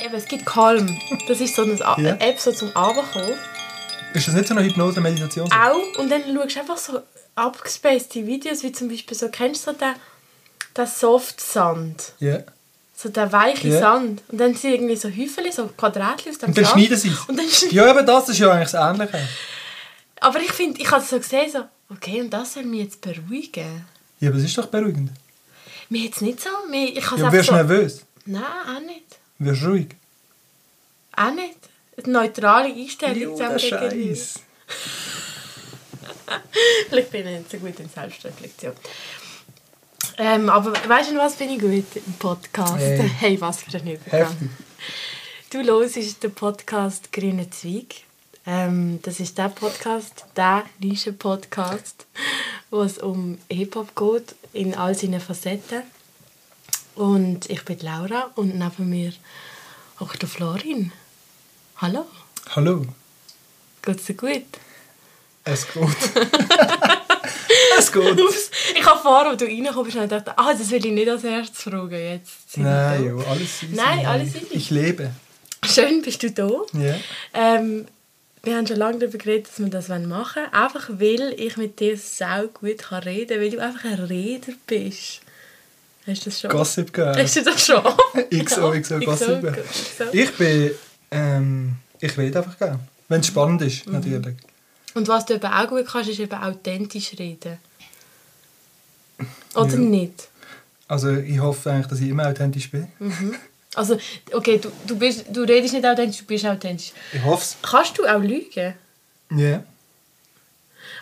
Nein, aber es gibt Calm. Das ist so eine A- Ja. App so zum Abkommen. Ist das nicht so eine Hypnose-Meditation? Auch. Und dann schaust du einfach so abgespacede Videos, wie zum Beispiel so, kennst du so den, den Soft-Sand? Ja. So der weiche Ja. Sand. Und dann sind irgendwie so Häufchen, so Quadratchen aus dem Und dann Sand. schneiden sie es. Und dann Ja, aber das ist ja eigentlich das Ähnliche. Aber ich finde, ich habe so gesehen, so, okay, und das soll mich jetzt beruhigen. Ja, aber es ist doch beruhigend. Mir jetzt nicht so. Mir, ich Ja, es wirst so, nervös? Nein, auch nicht. Wirst du ruhig? Auch nicht. Eine neutrale Einstellung zusammen der gegen- Scheiß. Vielleicht bin ich nicht so gut in Selbstreflexion. Ähm, aber weißt du, was bin ich gut im Podcast? Hey. Hey, was für ein Übergang. Heftig. Du hörst den Podcast «Grüne Zweig». Ähm, das ist der Podcast, der Nischen-Podcast, wo es um Hip-Hop geht, in all seinen Facetten. Und ich bin Laura und neben mir hockt der Florin. Hallo, Hallo. geht's dir gut? Es geht. es geht. Ups, ich habe vorher, als du reinkommst, und gedacht, ah, das will ich nicht als erstes fragen. Jetzt Nein, jo, alles easy. Nein, alles easy. Ich lebe. Schön, bist du da. Ja. Ähm, wir haben schon lange darüber geredet, dass wir das machen wollen. Einfach weil ich mit dir sau gut reden kann, weil du einfach ein Redner bist. Hast du das schon? Gossip Girl. Hast du das schon? XO, XO, Gossip Girl. Ich bin... Ähm, ich rede einfach gerne. Wenn es spannend ist, Mhm. natürlich. Und was du eben auch gut kannst, ist eben authentisch reden. Oder Ja. nicht? Also ich hoffe eigentlich, dass ich immer authentisch bin. Also, okay, du, du, bist, du redest nicht authentisch, du bist authentisch. Ich hoffe es. Kannst du auch lügen? Ja.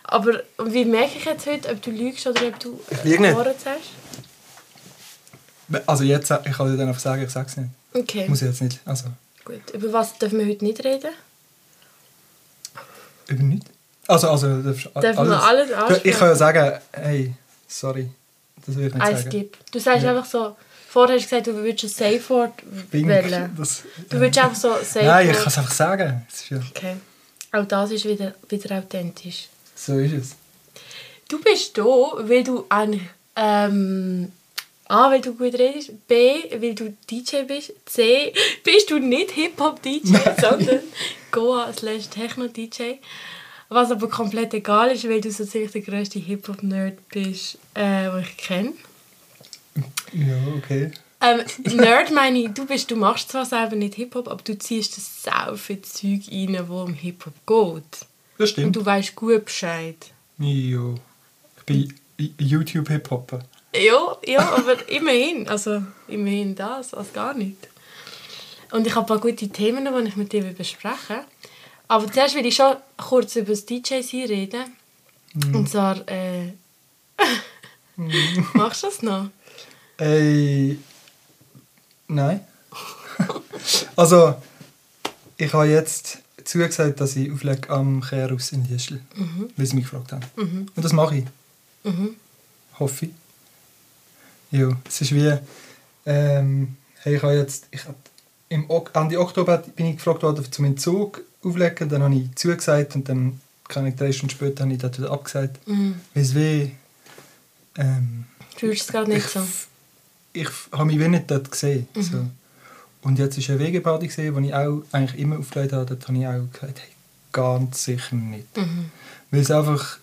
Aber wie merke ich jetzt heute, ob du lügst oder ob du. Wahrheit sagst? Also jetzt, ich kann dir dann einfach sagen, ich sage es nicht. Okay, Muss ich jetzt nicht. Also, gut. Über was dürfen wir heute nicht reden? über nichts. Also, also, darfst du Dürfen wir alles ansprechen? Ich kann ja sagen, hey, sorry. Das will ich nicht Ein sagen. Skip. Du sagst Ja. einfach so, vorher hast du gesagt, du würdest ein Safe Word Bing. wählen. Das, Du würdest einfach so Safe Nein, ich Word- kann es einfach sagen. Es ist ja, Okay. Auch das ist wieder, wieder authentisch. so ist es. Du bist da, weil du eigentlich ähm, A, weil du gut redest, B, weil du DJ bist, C, bist du nicht Hip-Hop-DJ, sondern Goa slash Techno-DJ. Was aber komplett egal ist, weil du so ziemlich der grösste Hip-Hop-Nerd bist, äh, den ich kenne. Ja, okay. Ähm, Nerd meine ich, du, bist, du machst zwar selber nicht Hip-Hop, aber du ziehst das sau viel Zeug rein, wo um Hip-Hop geht. Das Und stimmt. du weißt gut Bescheid. Jo. Ich bin YouTube-Hip-Hopper. Ja, ja, aber immerhin. Also immerhin das, als gar nicht. Und ich habe ein paar gute Themen, die ich mit dir besprechen. Aber zuerst will ich schon kurz über das DJ-Sein reden. Und zwar, äh... Machst du das noch? Ey. Nein. also, ich habe jetzt zugesagt, dass ich auflege am Kehrhaus in Liestel. Weil sie mich gefragt haben. Und das mache ich. Mhm. Hoffe ich. Ja, es ist wie. Ähm, hey, ich habe jetzt. Ich hab, im Ende Oktober bin ich gefragt worden, zum Entzug auflegen. Dann habe ich zugesagt und dann, keine drei Stunden später, habe ich das wieder abgesagt. Mhm. Weil es wie. Ähm, Fühlst du es gerade nicht ich, so? ich habe mich wie nicht dort gesehen. Mhm. So. Und jetzt war eine Wegeparty, gesehen, wo ich auch eigentlich immer aufgelegt habe. Dort habe ich auch gesagt, hey, ganz sicher nicht. Mhm. Weil es einfach...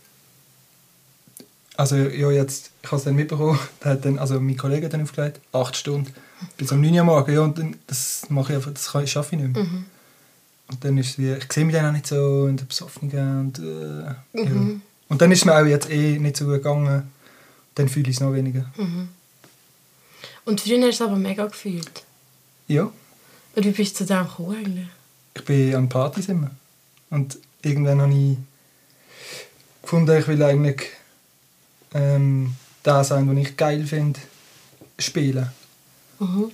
Also ja, jetzt, ich habe es dann mitbekommen, da hat dann, also mein Kollege hat dann aufgelegt, acht Stunden, bis um 9 Uhr morgens, ja, und dann, das mache ich einfach, das kann, schaffe ich nicht mehr. Mhm. Und dann ist es wie, ich sehe mich dann auch nicht so und der Besoffene und äh, ja. Mhm. Und dann ist es mir auch jetzt eh nicht so gegangen, dann fühle ich es noch weniger. Mhm. Und früher hast du es aber mega gefühlt. Ja. Und wie bist du zu dem gekommen eigentlich? ich bin an Partys immer. Und irgendwann habe ich gefunden, ich will eigentlich ähm, das sein, was ich geil finde, spielen. Mhm.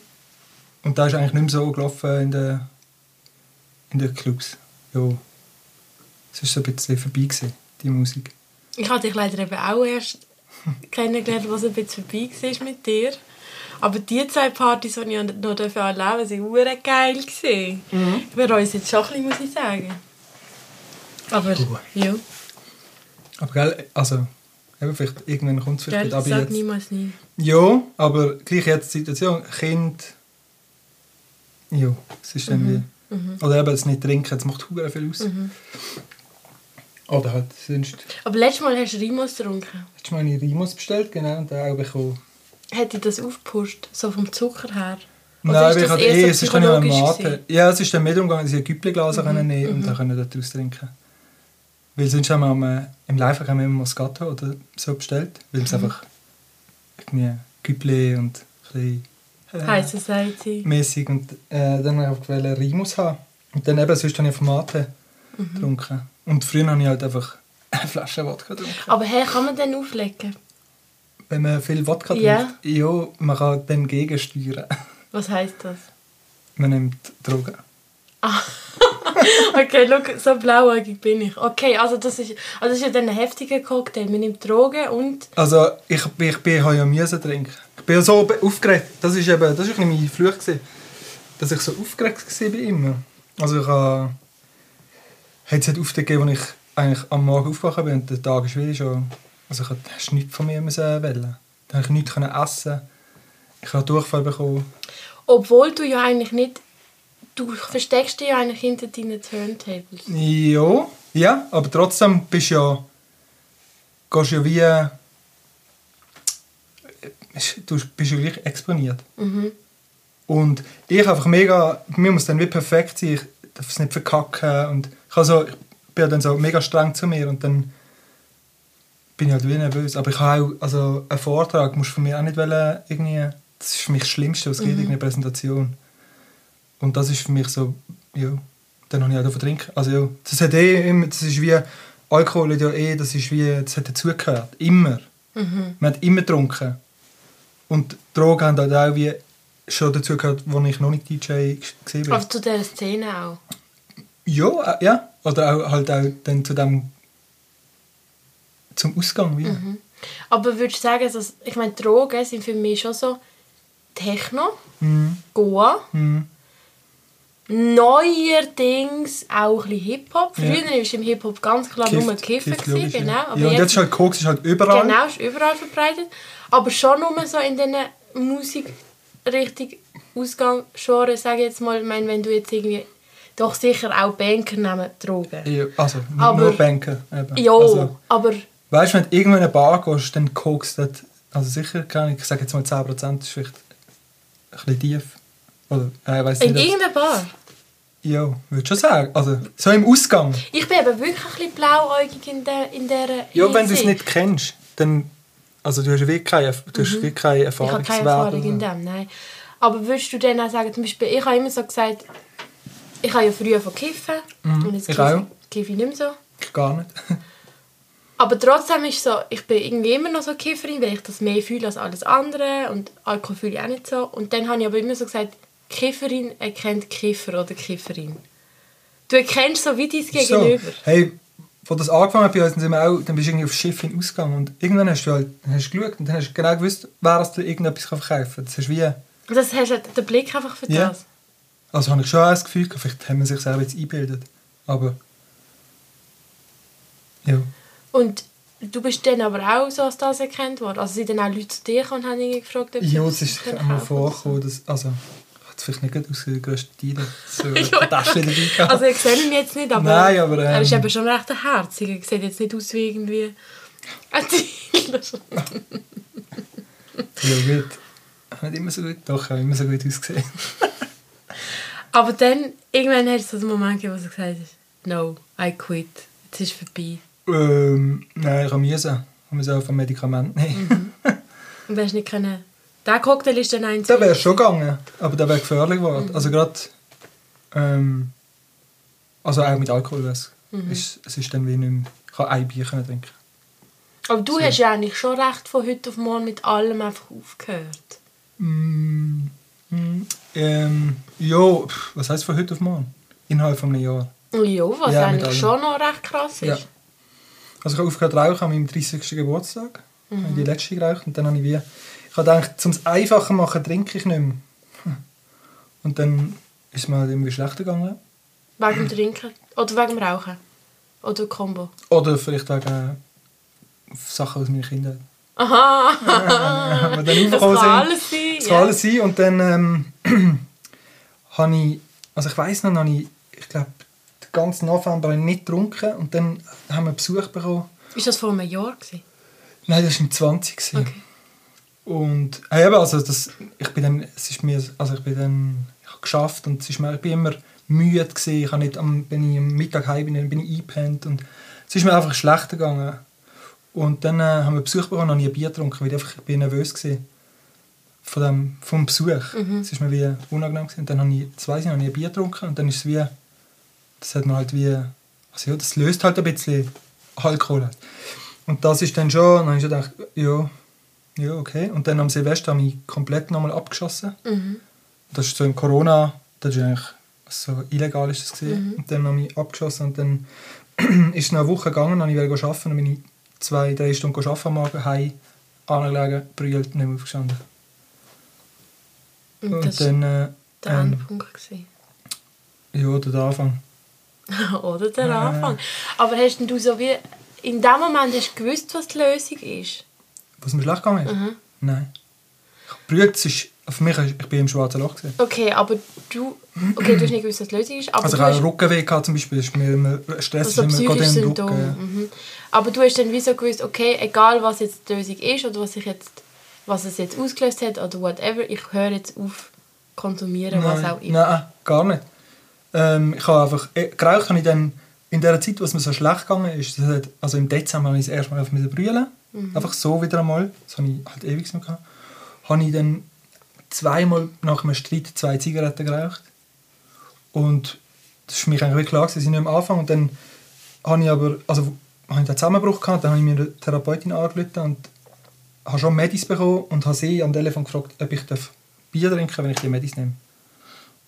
Und da ist eigentlich nicht mehr so gelaufen in den, in den Clubs. Ja. Es war so ein bisschen vorbei, gewesen, die Musik. Ich habe dich leider eben auch erst kennengelernt, was ein bisschen vorbei war mit dir. Aber die zwei Partys, die ich noch erleben durfte, waren hure geil. Mhm. Ich bereue es jetzt schon ein bisschen, muss ich sagen. Aber, Du. ja, Aber gell, also, eben vielleicht irgendwann kommt es vielleicht gell. Aber sag jetzt, niemals nie. ja, aber gleich jetzt die Situation, Kind, Ja, es ist dann wie... Oder eben das nicht trinken, das macht hure viel aus. Oder halt sonst... Aber letztes Mal hast du Rimos getrunken. Jetzt habe ich Rimos bestellt, genau, und den auch bekommen. Hat dich das aufgepusht? So vom Zucker her? Nein, Oder aber ist ich hatte eh, so es ist am psychologisch Mate. Ja, es ist dann mehr darum gegangen, dass ich ein Güppelglas mhm. nehmen und dann können daraus trinken. Weil sonst haben wir am, äh, im Live haben wir immer Moscato oder so bestellt, weil Mhm. es einfach irgendwie Güppli und ein bisschen High Society. mäßig und äh, dann habe ich gewählt Rimus haben. Und dann eben, sonst habe ich auf Mate Mhm. getrunken. Und früher habe ich halt einfach eine Flasche Wodka getrunken. Aber hey, kann man den auflegen? Wenn man viel Wodka Ja. trinkt, ja, man kann dann gegensteuern. Was heisst das? Man nimmt Drogen. Okay, schau, so blauäugig bin ich. Okay, also das ist, also das ist ja dann ein heftiger Cocktail. Man nimmt Drogen und... Also ich, ich bin, habe ja müssen trinken. Ich bin ja so aufgeregt. Das ist eben, das ist ein bisschen mein Fluch gewesen, dass ich so aufgeregt war ihm. Also ich habe, hat es halt Auftritt gegeben, wo ich eigentlich am Morgen aufgewacht bin und der Tag ist wieder schon, also ich hast nichts von mir müssen wählen. Dann konnte ich nichts essen. Ich habe Durchfall bekommen. Obwohl du ja eigentlich nicht... Du versteckst dich ja eigentlich hinter deinen Turntables. Ja, ja, aber trotzdem bist du ja, gehst ja wie, du bist ja gleich exponiert. Mhm. Und ich einfach mega, mir muss dann wie perfekt sein, ich darf es nicht verkacken und ich, also, ich bin dann so mega streng zu mir und dann bin ich halt wie nervös. Aber ich habe auch, also einen Vortrag musst du von mir auch nicht wollen, irgendwie, das ist für mich das Schlimmste, was geht, irgendeine Präsentation. Und das ist für mich so, ja, dann habe ich auch davon trinken. Also ja, das hat eh immer, das ist wie, Alkohol ja eh, das ist wie, das hat dazugehört, immer. Mhm. Man hat immer getrunken. Und Drogen haben halt auch wie schon dazu gehört, als ich noch nicht DJ gesehen bin. Aber zu dieser Szene auch. Ja, äh, ja. Oder auch, halt auch dann zu dem zum Ausgang wie. Mhm. Aber würdest du sagen, dass, ich meine, Drogen sind für mich schon so Techno, Mhm. Goa, Mhm. Neuerdings auch ein bisschen Hip-Hop. Ja. Früher war im Hip-Hop ganz klar nur Kiffen, Gift, gewesen, genau. Ja. Aber ja, und jetzt ist halt Koks ist halt überall. Genau, ist überall verbreitet. Aber schon nur so in diesen Musikrichtung Ausgang Genre, sage ich jetzt mal, ich meine, wenn du jetzt irgendwie doch sicher auch Banker nehmen Drogen. Ja, also, Aber- nur Banken. Eben. Ja, Also, aber weißt du, wenn du irgendwo in eine Bar gehst, dann Koks dort, also sicher kann ich, sage jetzt mal 10% ist vielleicht ein bisschen tief. Oder, äh, ich weiss in nicht. irgendeiner Bar. Ja, würde schon sagen. Also, so im Ausgang. Ich bin eben wirklich ein bisschen blauäugig in, der, in dieser Ja, wenn du es nicht kennst, dann. Also, du hast wirklich keine, du hast wirklich keine Mhm. Ich habe keine. Erfahrung in dem, nein. Aber würdest du dann auch sagen, zum Beispiel, ich habe immer so gesagt, ich habe ja früher von kiffen und jetzt Mhm. ich kiffe kiffe ich nicht mehr so. Gar nicht. Aber trotzdem ist so, ich bin irgendwie immer noch so Kifferin, weil ich das mehr fühle als alles andere und Alkohol fühle ich auch nicht so. Und dann habe ich aber immer so gesagt, Kifferin erkennt Kiffer oder Kifferin. Du erkennst so wie dein So, Gegenüber. hey, wo das angefangen hat bei uns, dann, sind wir auch, dann bist du irgendwie aufs Schiff in Ausgang und irgendwann hast du halt hast du geschaut und dann hast du genau gewusst, wer das dir irgendetwas verkaufen kann. Das ist wie, das hast du den Blick einfach für Ja. das. also habe ich schon auch das Gefühl, vielleicht haben wir sich selber jetzt eingebildet, aber ja. Und du bist dann aber auch so als das erkannt worden. Also sind dann auch Leute zu dir gekommen und haben irgendwie gefragt, ob sie Ja, das es ist einmal so. vorgekommen, dass, also, es vielleicht nicht aus der grössten Dealer so ein Ja, Täschchen dabei gehabt. Also ich sehe ihn jetzt nicht, aber, Nein, aber, ähm, er ist eben schon recht herzig. Er sieht jetzt nicht aus wie irgendwie ein Dealer. Ja, gut. Nicht immer so gut, doch, habe immer so gut ausgesehen. Aber dann, irgendwann hat es so einen Moment gegeben, wo er gesagt hat, no, I quit. Jetzt ist es vorbei. Ähm, nein, ich habe müssen. Ich musste auch ein Medikament nehmen. Und du hast nicht können... Der Cocktail ist dann eins... Da wäre schon gegangen, aber der wäre gefährlich geworden. Also gerade, ähm, also auch mit Alkohol wär's. Ist, es ist dann wie nicht mehr, ich kann ein Bier können trinken. Aber du So. hast ja eigentlich schon recht von heute auf morgen mit allem einfach aufgehört. Mm, mm, ähm, ja, was heisst von heute auf morgen? Innerhalb von einem Jahr. Ja, was Ja, eigentlich schon noch recht krass ist. Ja. Also ich habe aufgehört rauchen an meinem 30. Geburtstag. Mhm. Habe die letzte geraucht und dann habe ich wie... Ich habe gedacht, um es einfacher machen, trinke ich nicht mehr. Und dann ist es mir halt irgendwie schlechter gegangen. Wegen dem Trinken. Oder wegen dem Rauchen. Oder Combo. Oder vielleicht wegen Sachen aus meiner Kindheit. Aha! Aber dann das kann sind. alles sein. Das ja. kann alles sein. Und dann ähm, habe ich, also ich weiss noch, habe ich, ich glaube, den ganzen November nicht getrunken und dann haben wir Besuch bekommen. Ist das vor einem Jahr? Gewesen? Nein, das war im 20. gewesen. Okay. Und äh, eben, also das, ich bin dann, es ist mir, also ich bin dann, ich habe geschafft und es ist mir, ich bin immer müde gewesen. Ich habe nicht, am, wenn ich am Mittag heim bin, dann bin ich eingepennt und es ist mir einfach schlechter gegangen. Und dann äh, haben wir Besuch bekommen und habe ich ein Bier getrunken, weil ich einfach, ich bin nervös gewesen von dem, vom Besuch. Es ist mir wie unangenehm gewesen. Und dann habe ich, das weiss ich, habe ich ein Bier getrunken und dann ist es wie, das hat man halt wie, also ja, das löst halt ein bisschen Alkohol. Und das ist dann schon, dann habe ich gedacht, ja, ja, okay. Und dann am Silvester habe ich komplett nochmal abgeschossen. Das ist so im Corona, das ist eigentlich so illegal ist das gewesen. Und dann habe ich abgeschossen und dann ist es noch eine Woche gegangen, habe ich wieder arbeiten, dann bin ich zwei, drei Stunden arbeiten am Morgen, heim, angelegen, brüllt, nicht mehr aufgestanden. Und Und das war dann, äh, der ähm, Endpunkt. ja, oder der Anfang. Oder der. Anfang. Aber hast denn du so wie... In dem Moment hast du gewusst, was die Lösung ist? Was mir schlecht gegangen ist? Mhm. Nein. Brüllt, es ist, für mich, ich bin im schwarzen Loch gewesen. Okay, aber du... Okay, du hast nicht gewusst, was die Lösung ist, aber Also ich hatte einen Rückenweh gehabt zum Beispiel, ist mir immer, Stress Also ist immer gerade im. Rücken. Mhm. Aber du hast dann wie so gewusst, okay, egal was jetzt die Lösung ist oder was, ich jetzt, was es jetzt ausgelöst hat oder whatever, ich höre jetzt auf konsumieren, was auch immer. Nein, gar nicht. Ähm, ich habe einfach, äh, geraucht habe ich dann in der Zeit, wo es mir so schlecht gegangen ist, also im Dezember habe ich das erste Mal auf brüllen, Mhm. einfach so wieder einmal, das habe ich halt ewig nicht gehabt, habe ich dann zweimal nach einem Streit zwei Zigaretten geraucht und das für mich eigentlich klar, dass ich nicht am Anfang und dann habe ich aber, also habe ich den Zusammenbruch gehabt, dann habe ich mir eine Therapeutin angerufen und habe schon Medis bekommen und habe sie am Telefon gefragt, ob ich darf Bier trinken wenn ich die Medis nehme.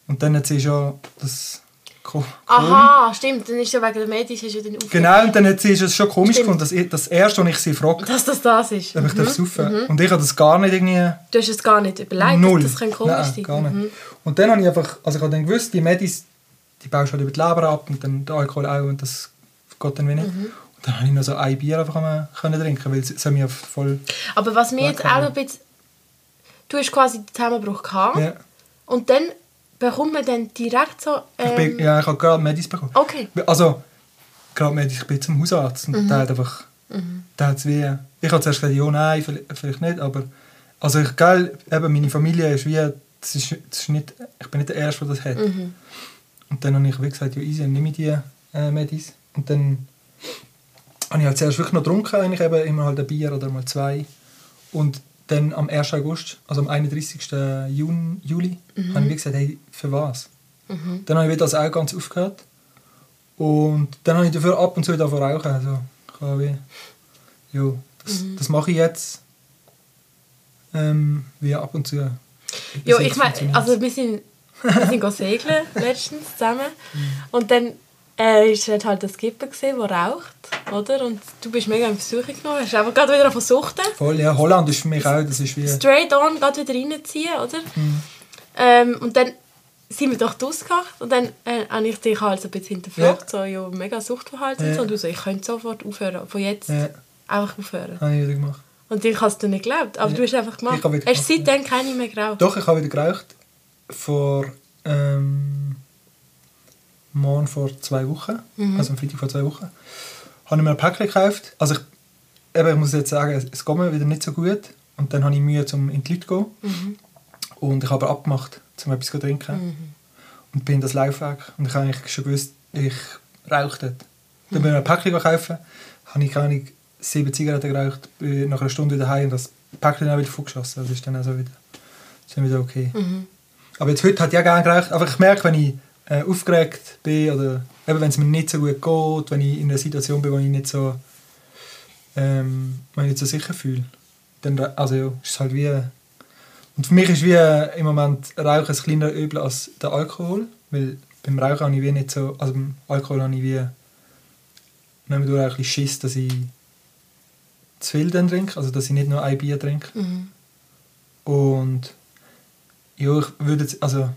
Und dann hat sie schon das ko- Aha, stimmt, dann ist ja wegen der Medis hast du dann aufgehört, Genau, und dann hat sie es schon komisch Stimmt. gefunden, dass ich, das erste, was ich sie frage, dass das das ist. ob ich Mhm. darf saufen Und ich habe das gar nicht irgendwie... Du hast es gar nicht überlegt, Null. das könnte komisch Nein, sein. gar nicht. Mhm. Und dann habe ich einfach, also ich habe dann gewusst, die Medis, die baust du halt über die Leber ab und dann der Alkohol auch und das geht dann wie nicht. Mhm. Und dann habe ich noch so ein Bier einfach können trinken, weil es mich auf voll... Aber was mir jetzt auch noch ein bisschen... Du hast quasi den Zusammenbruch gehabt Ja, und dann bekommt man dann direkt so... ich, Ähm, bin, ja, ich habe gerade Medis bekommen. Okay. Also, gerade Medis, ich bin zum Hausarzt Mhm. und der hat einfach... Der hat's wie... Ich habe zuerst gesagt, ja, nein, vielleicht vielleicht nicht, aber... Also ich, gell, eben meine Familie ist wie... Das ist, das ist nicht, ich bin nicht der Erste, der das hat. Mhm. Und dann habe ich wie gesagt, ja easy, nehme ich die äh, Medis. Und dann habe ich halt zuerst wirklich noch getrunken, eigentlich eben immer halt ein Bier oder mal zwei. Und dann am 1. August, also am 31. Juni, Juli, Mhm. habe ich gesagt, hey, für was? Dann habe ich wieder das auch ganz aufgehört. Und dann habe ich dafür ab und zu wieder rauchen. Also, ich habe ja, das, Mhm. das mache ich jetzt ähm, wie ab und zu. Ja, ich meine, also wir sind, wir sind segeln letztens zusammen und dann äh, ist halt halt das Skipper gesehen, der raucht, oder? Und du bist mega in Versuchung genommen, hast einfach gerade wieder versucht, Voll, ja, Holland ist für mich auch, das ist wie... straight on, gerade wieder reinziehen, oder? Mhm. Ähm, und dann sind wir doch ausgekocht und dann äh, habe ich dich halt so ein bisschen hinterfragt, so, ja, mega Suchtverhalten und Ja. so. Und du so, ich könnte sofort aufhören, von jetzt Ja. einfach aufhören. Habe ich wieder gemacht. Und ich es dir nicht geglaubt, aber Ja. du hast einfach gemacht. Ich habe wieder Hast du gemacht, seitdem keine mehr geraucht? Doch, ich habe wieder geraucht. Vor, ähm, morgen vor zwei Wochen, Mhm. also am Freitag vor zwei Wochen, habe ich mir ein Päckchen gekauft. Also ich, eben, ich muss jetzt sagen, es, geht mir wieder nicht so gut. Und dann habe ich Mühe, um in die Leute zu gehen. Mhm. Und ich habe aber abgemacht, um etwas zu trinken. Und bin in das Laufweg. Und ich habe eigentlich schon gewusst, ich rauche dort. Dann bin ich mir ein Päckchen gekauft, habe ich keine sieben Zigaretten geraucht, bin nach einer Stunde wieder heim und das Päckchen dann auch wieder vorgeschossen. Das ist dann also wieder, ist dann wieder okay. Mhm. Aber jetzt heute hat auch gerne geraucht. Aber ich merke, wenn ich äh, aufgeregt bin oder eben, wenn es mir nicht so gut geht, wenn ich in einer Situation bin, wo ich nicht so, ähm, wenn ich nicht so sicher fühle, dann also, ja, ist es halt wie... Und für mich ist wie äh, im Moment Rauchen ein kleiner Übel als der Alkohol, weil beim Rauchen habe ich wie nicht so, also beim Alkohol habe ich wie nehmen wir ein bisschen Schiss, dass ich zu viel dann trinke, also dass ich nicht nur ein Bier trinke. Mhm. Und ja, ich würde jetzt, also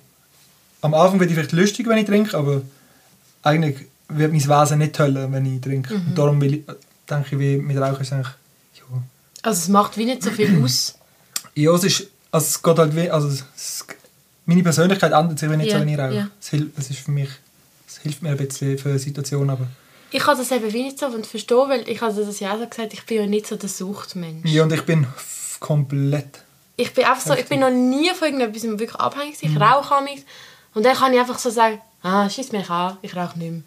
am Anfang bin ich vielleicht lustig, wenn ich trinke, aber eigentlich wird mein Wesen nicht toller, wenn ich trinke. Mhm. Und darum ich, denke ich, wie mit Rauchen ist es eigentlich, ja. Also es macht wie nicht so viel aus. Ja, es ist, also es geht halt wie, also es, meine Persönlichkeit ändert sich, wenn ich so wenn ich rauche. ja. Es, hilft, es ist für mich, es hilft mir ein bisschen für Situationen, aber Ich kann das eben wie nicht so verstehen, weil ich habe das ja auch so gesagt, ich bin ja nicht so der Suchtmensch. ja, und ich bin komplett Ich bin einfach so, ich bin noch nie von irgendetwas wirklich abhängig. Ich rauche amigs. Und dann kann ich einfach so sagen, ah, schieß mich an, ich rauche nicht mehr.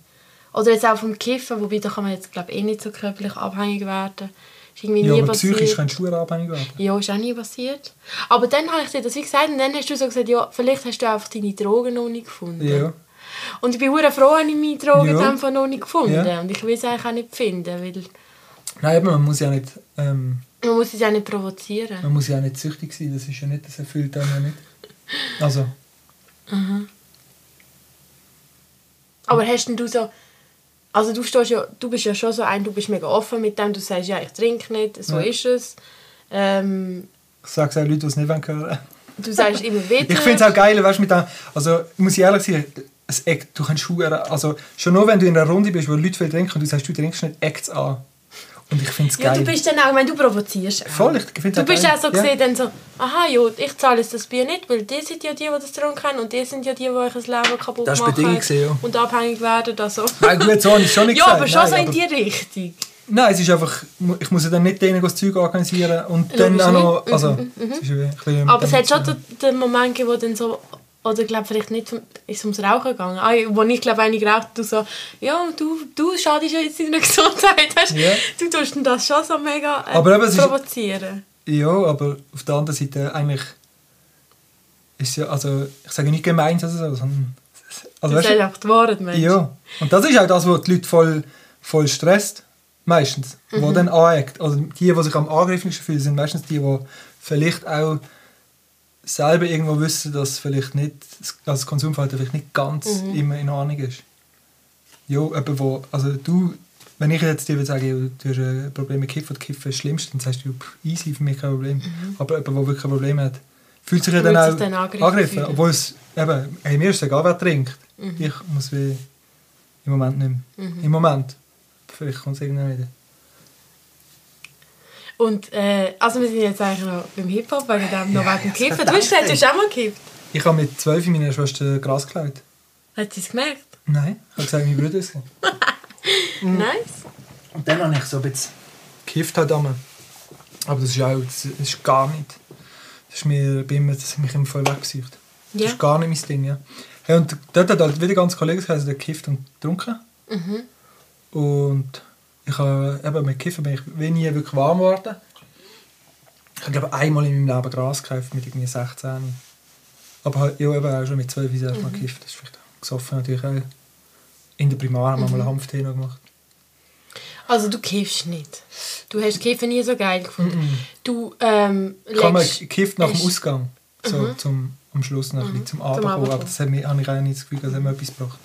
Oder jetzt auch vom Kiffen, wobei da kann man jetzt glaube eh nicht so körperlich abhängig werden. Ist irgendwie ja, nie aber psychisch passiert. kannst du abhängig werden. Ja, ist auch nie passiert. Aber dann habe ich dir das wie gesagt und dann hast du so gesagt, ja, vielleicht hast du einfach deine Drogen noch nicht gefunden. Ja. Und ich bin hure froh, dass ich meine Drogen Ja. einfach noch nicht gefunden Ja. Und ich will es eigentlich auch nicht finden, weil Nein, eben, man muss ja nicht, ähm, man muss es ja nicht provozieren. man muss ja nicht süchtig sein, das ist ja nicht, das erfüllt einen ja nicht. Also, Aber hast denn du so... Also du, stehst ja, du bist ja schon so ein, du bist mega offen mit dem, du sagst, ja, ich trinke nicht, so Ja. ist es. Ähm, ich sage es auch Leuten, die es nicht hören wollen. du sagst immer wieder... Ich finde es auch geil, weißt du, mit dem, also muss ich ehrlich sagen, es eckt, du kannst schwören, also schon nur wenn du in einer Runde bist, wo Leute viel trinken und du sagst, du trinkst nicht, eckt es an. Und ich finde es Ja, geil. du bist dann auch, meine, du provozierst auch. Voll, ich finde Du es bist geil. auch so gesehen, dann so, aha, ja, ich zahle jetzt das Bier nicht, weil die sind ja die, die das haben und die sind ja die, die euch das Leben kaputt Das ist machen bedingt gewesen, ja. und abhängig werden. Also. Nein, gut, so habe ich es schon nicht ja, gesagt. aber schon Nein, so in aber- die Richtung. Nein, es ist einfach, ich muss ja dann nicht denen das Zeug organisieren und dann Logisch auch noch, also, es ist ja ein bisschen Aber es hat schon den Moment gegeben, wo dann so, oder glaube vielleicht nicht, ist ums Rauchen gegangen, ah, wo ich glaube einige geraucht du so, ja, du, du schadest ja jetzt deiner Gesundheit, weißt? Ja. du tust das schon so mega äh, Aber eben, es ist- provozieren. Ja, aber auf der anderen Seite eigentlich ist ja, also ich sage nicht gemeint oder so, sondern also, das ist einfach die Wahrheit, Mensch. ja. Und das ist auch das, was die Leute voll, voll stresst, meistens, Mhm. wo dann aneckt. Also die, die sich am angreiflichsten fühlen, sind meistens die, die vielleicht auch selber irgendwo wissen, dass vielleicht nicht, das Konsumverhalten vielleicht nicht ganz Mhm. immer in Ordnung ist. Ja, jemand, wo, also du, wenn ich jetzt dir würde sagen, du hast ein Problem mit Kiffen und Kiffen ist das Schlimmste, dann sagst du, easy, für mich kein Problem. Aber jemand, der wirklich ein Problem hat, fühlt sich ja dann auch dann angegriffen angegriffen. Obwohl es, eben, hey, mir ist egal, wer trinkt. Mhm. Ich muss wie, im Moment nicht mehr. Im Moment. Vielleicht kommt es irgendwann wieder. Und äh, also wir sind jetzt eigentlich noch beim Hip-Hop, wegen dem noch wegen dem Kiffen. Du hast gesagt, du hast auch mal gekifft. Ich habe mit zwölf meiner Schwester Gras geklaut. Hat sie es gemerkt? Nein, ich habe gesagt, mein Bruder ist es. Mhm. Nice. Und dann habe ich so ein bisschen gekifft halt einmal. Aber das ist auch, das ist gar nicht. Das ist mir, immer, das hat mich immer voll weggesucht. Das Ja. ist gar nicht mein Ding, ja. Hey, und dort hat halt wieder ganz Kollegen gesagt, der gekifft und getrunken. Mhm. Und ich habe, eben mit Kiffen bin ich wie nie wirklich warm geworden. Ich habe glaube einmal in meinem Leben Gras gekauft mit irgendwie 16. Aber halt, ja, eben auch schon mit 12 das erste Mal gekifft. Das ist vielleicht auch gesoffen natürlich auch. In der Primar haben wir mal einen Hanftee noch gemacht. Also du kiffst nicht. Du hast Kiffen nie so geil gefunden. Du ähm, Ich habe mal legst- gekifft nach dem Ausgang. So zum, am Schluss noch bisschen zum Abend. Aber das hat mir, habe ich auch nicht das Gefühl, das hat mir etwas gebracht.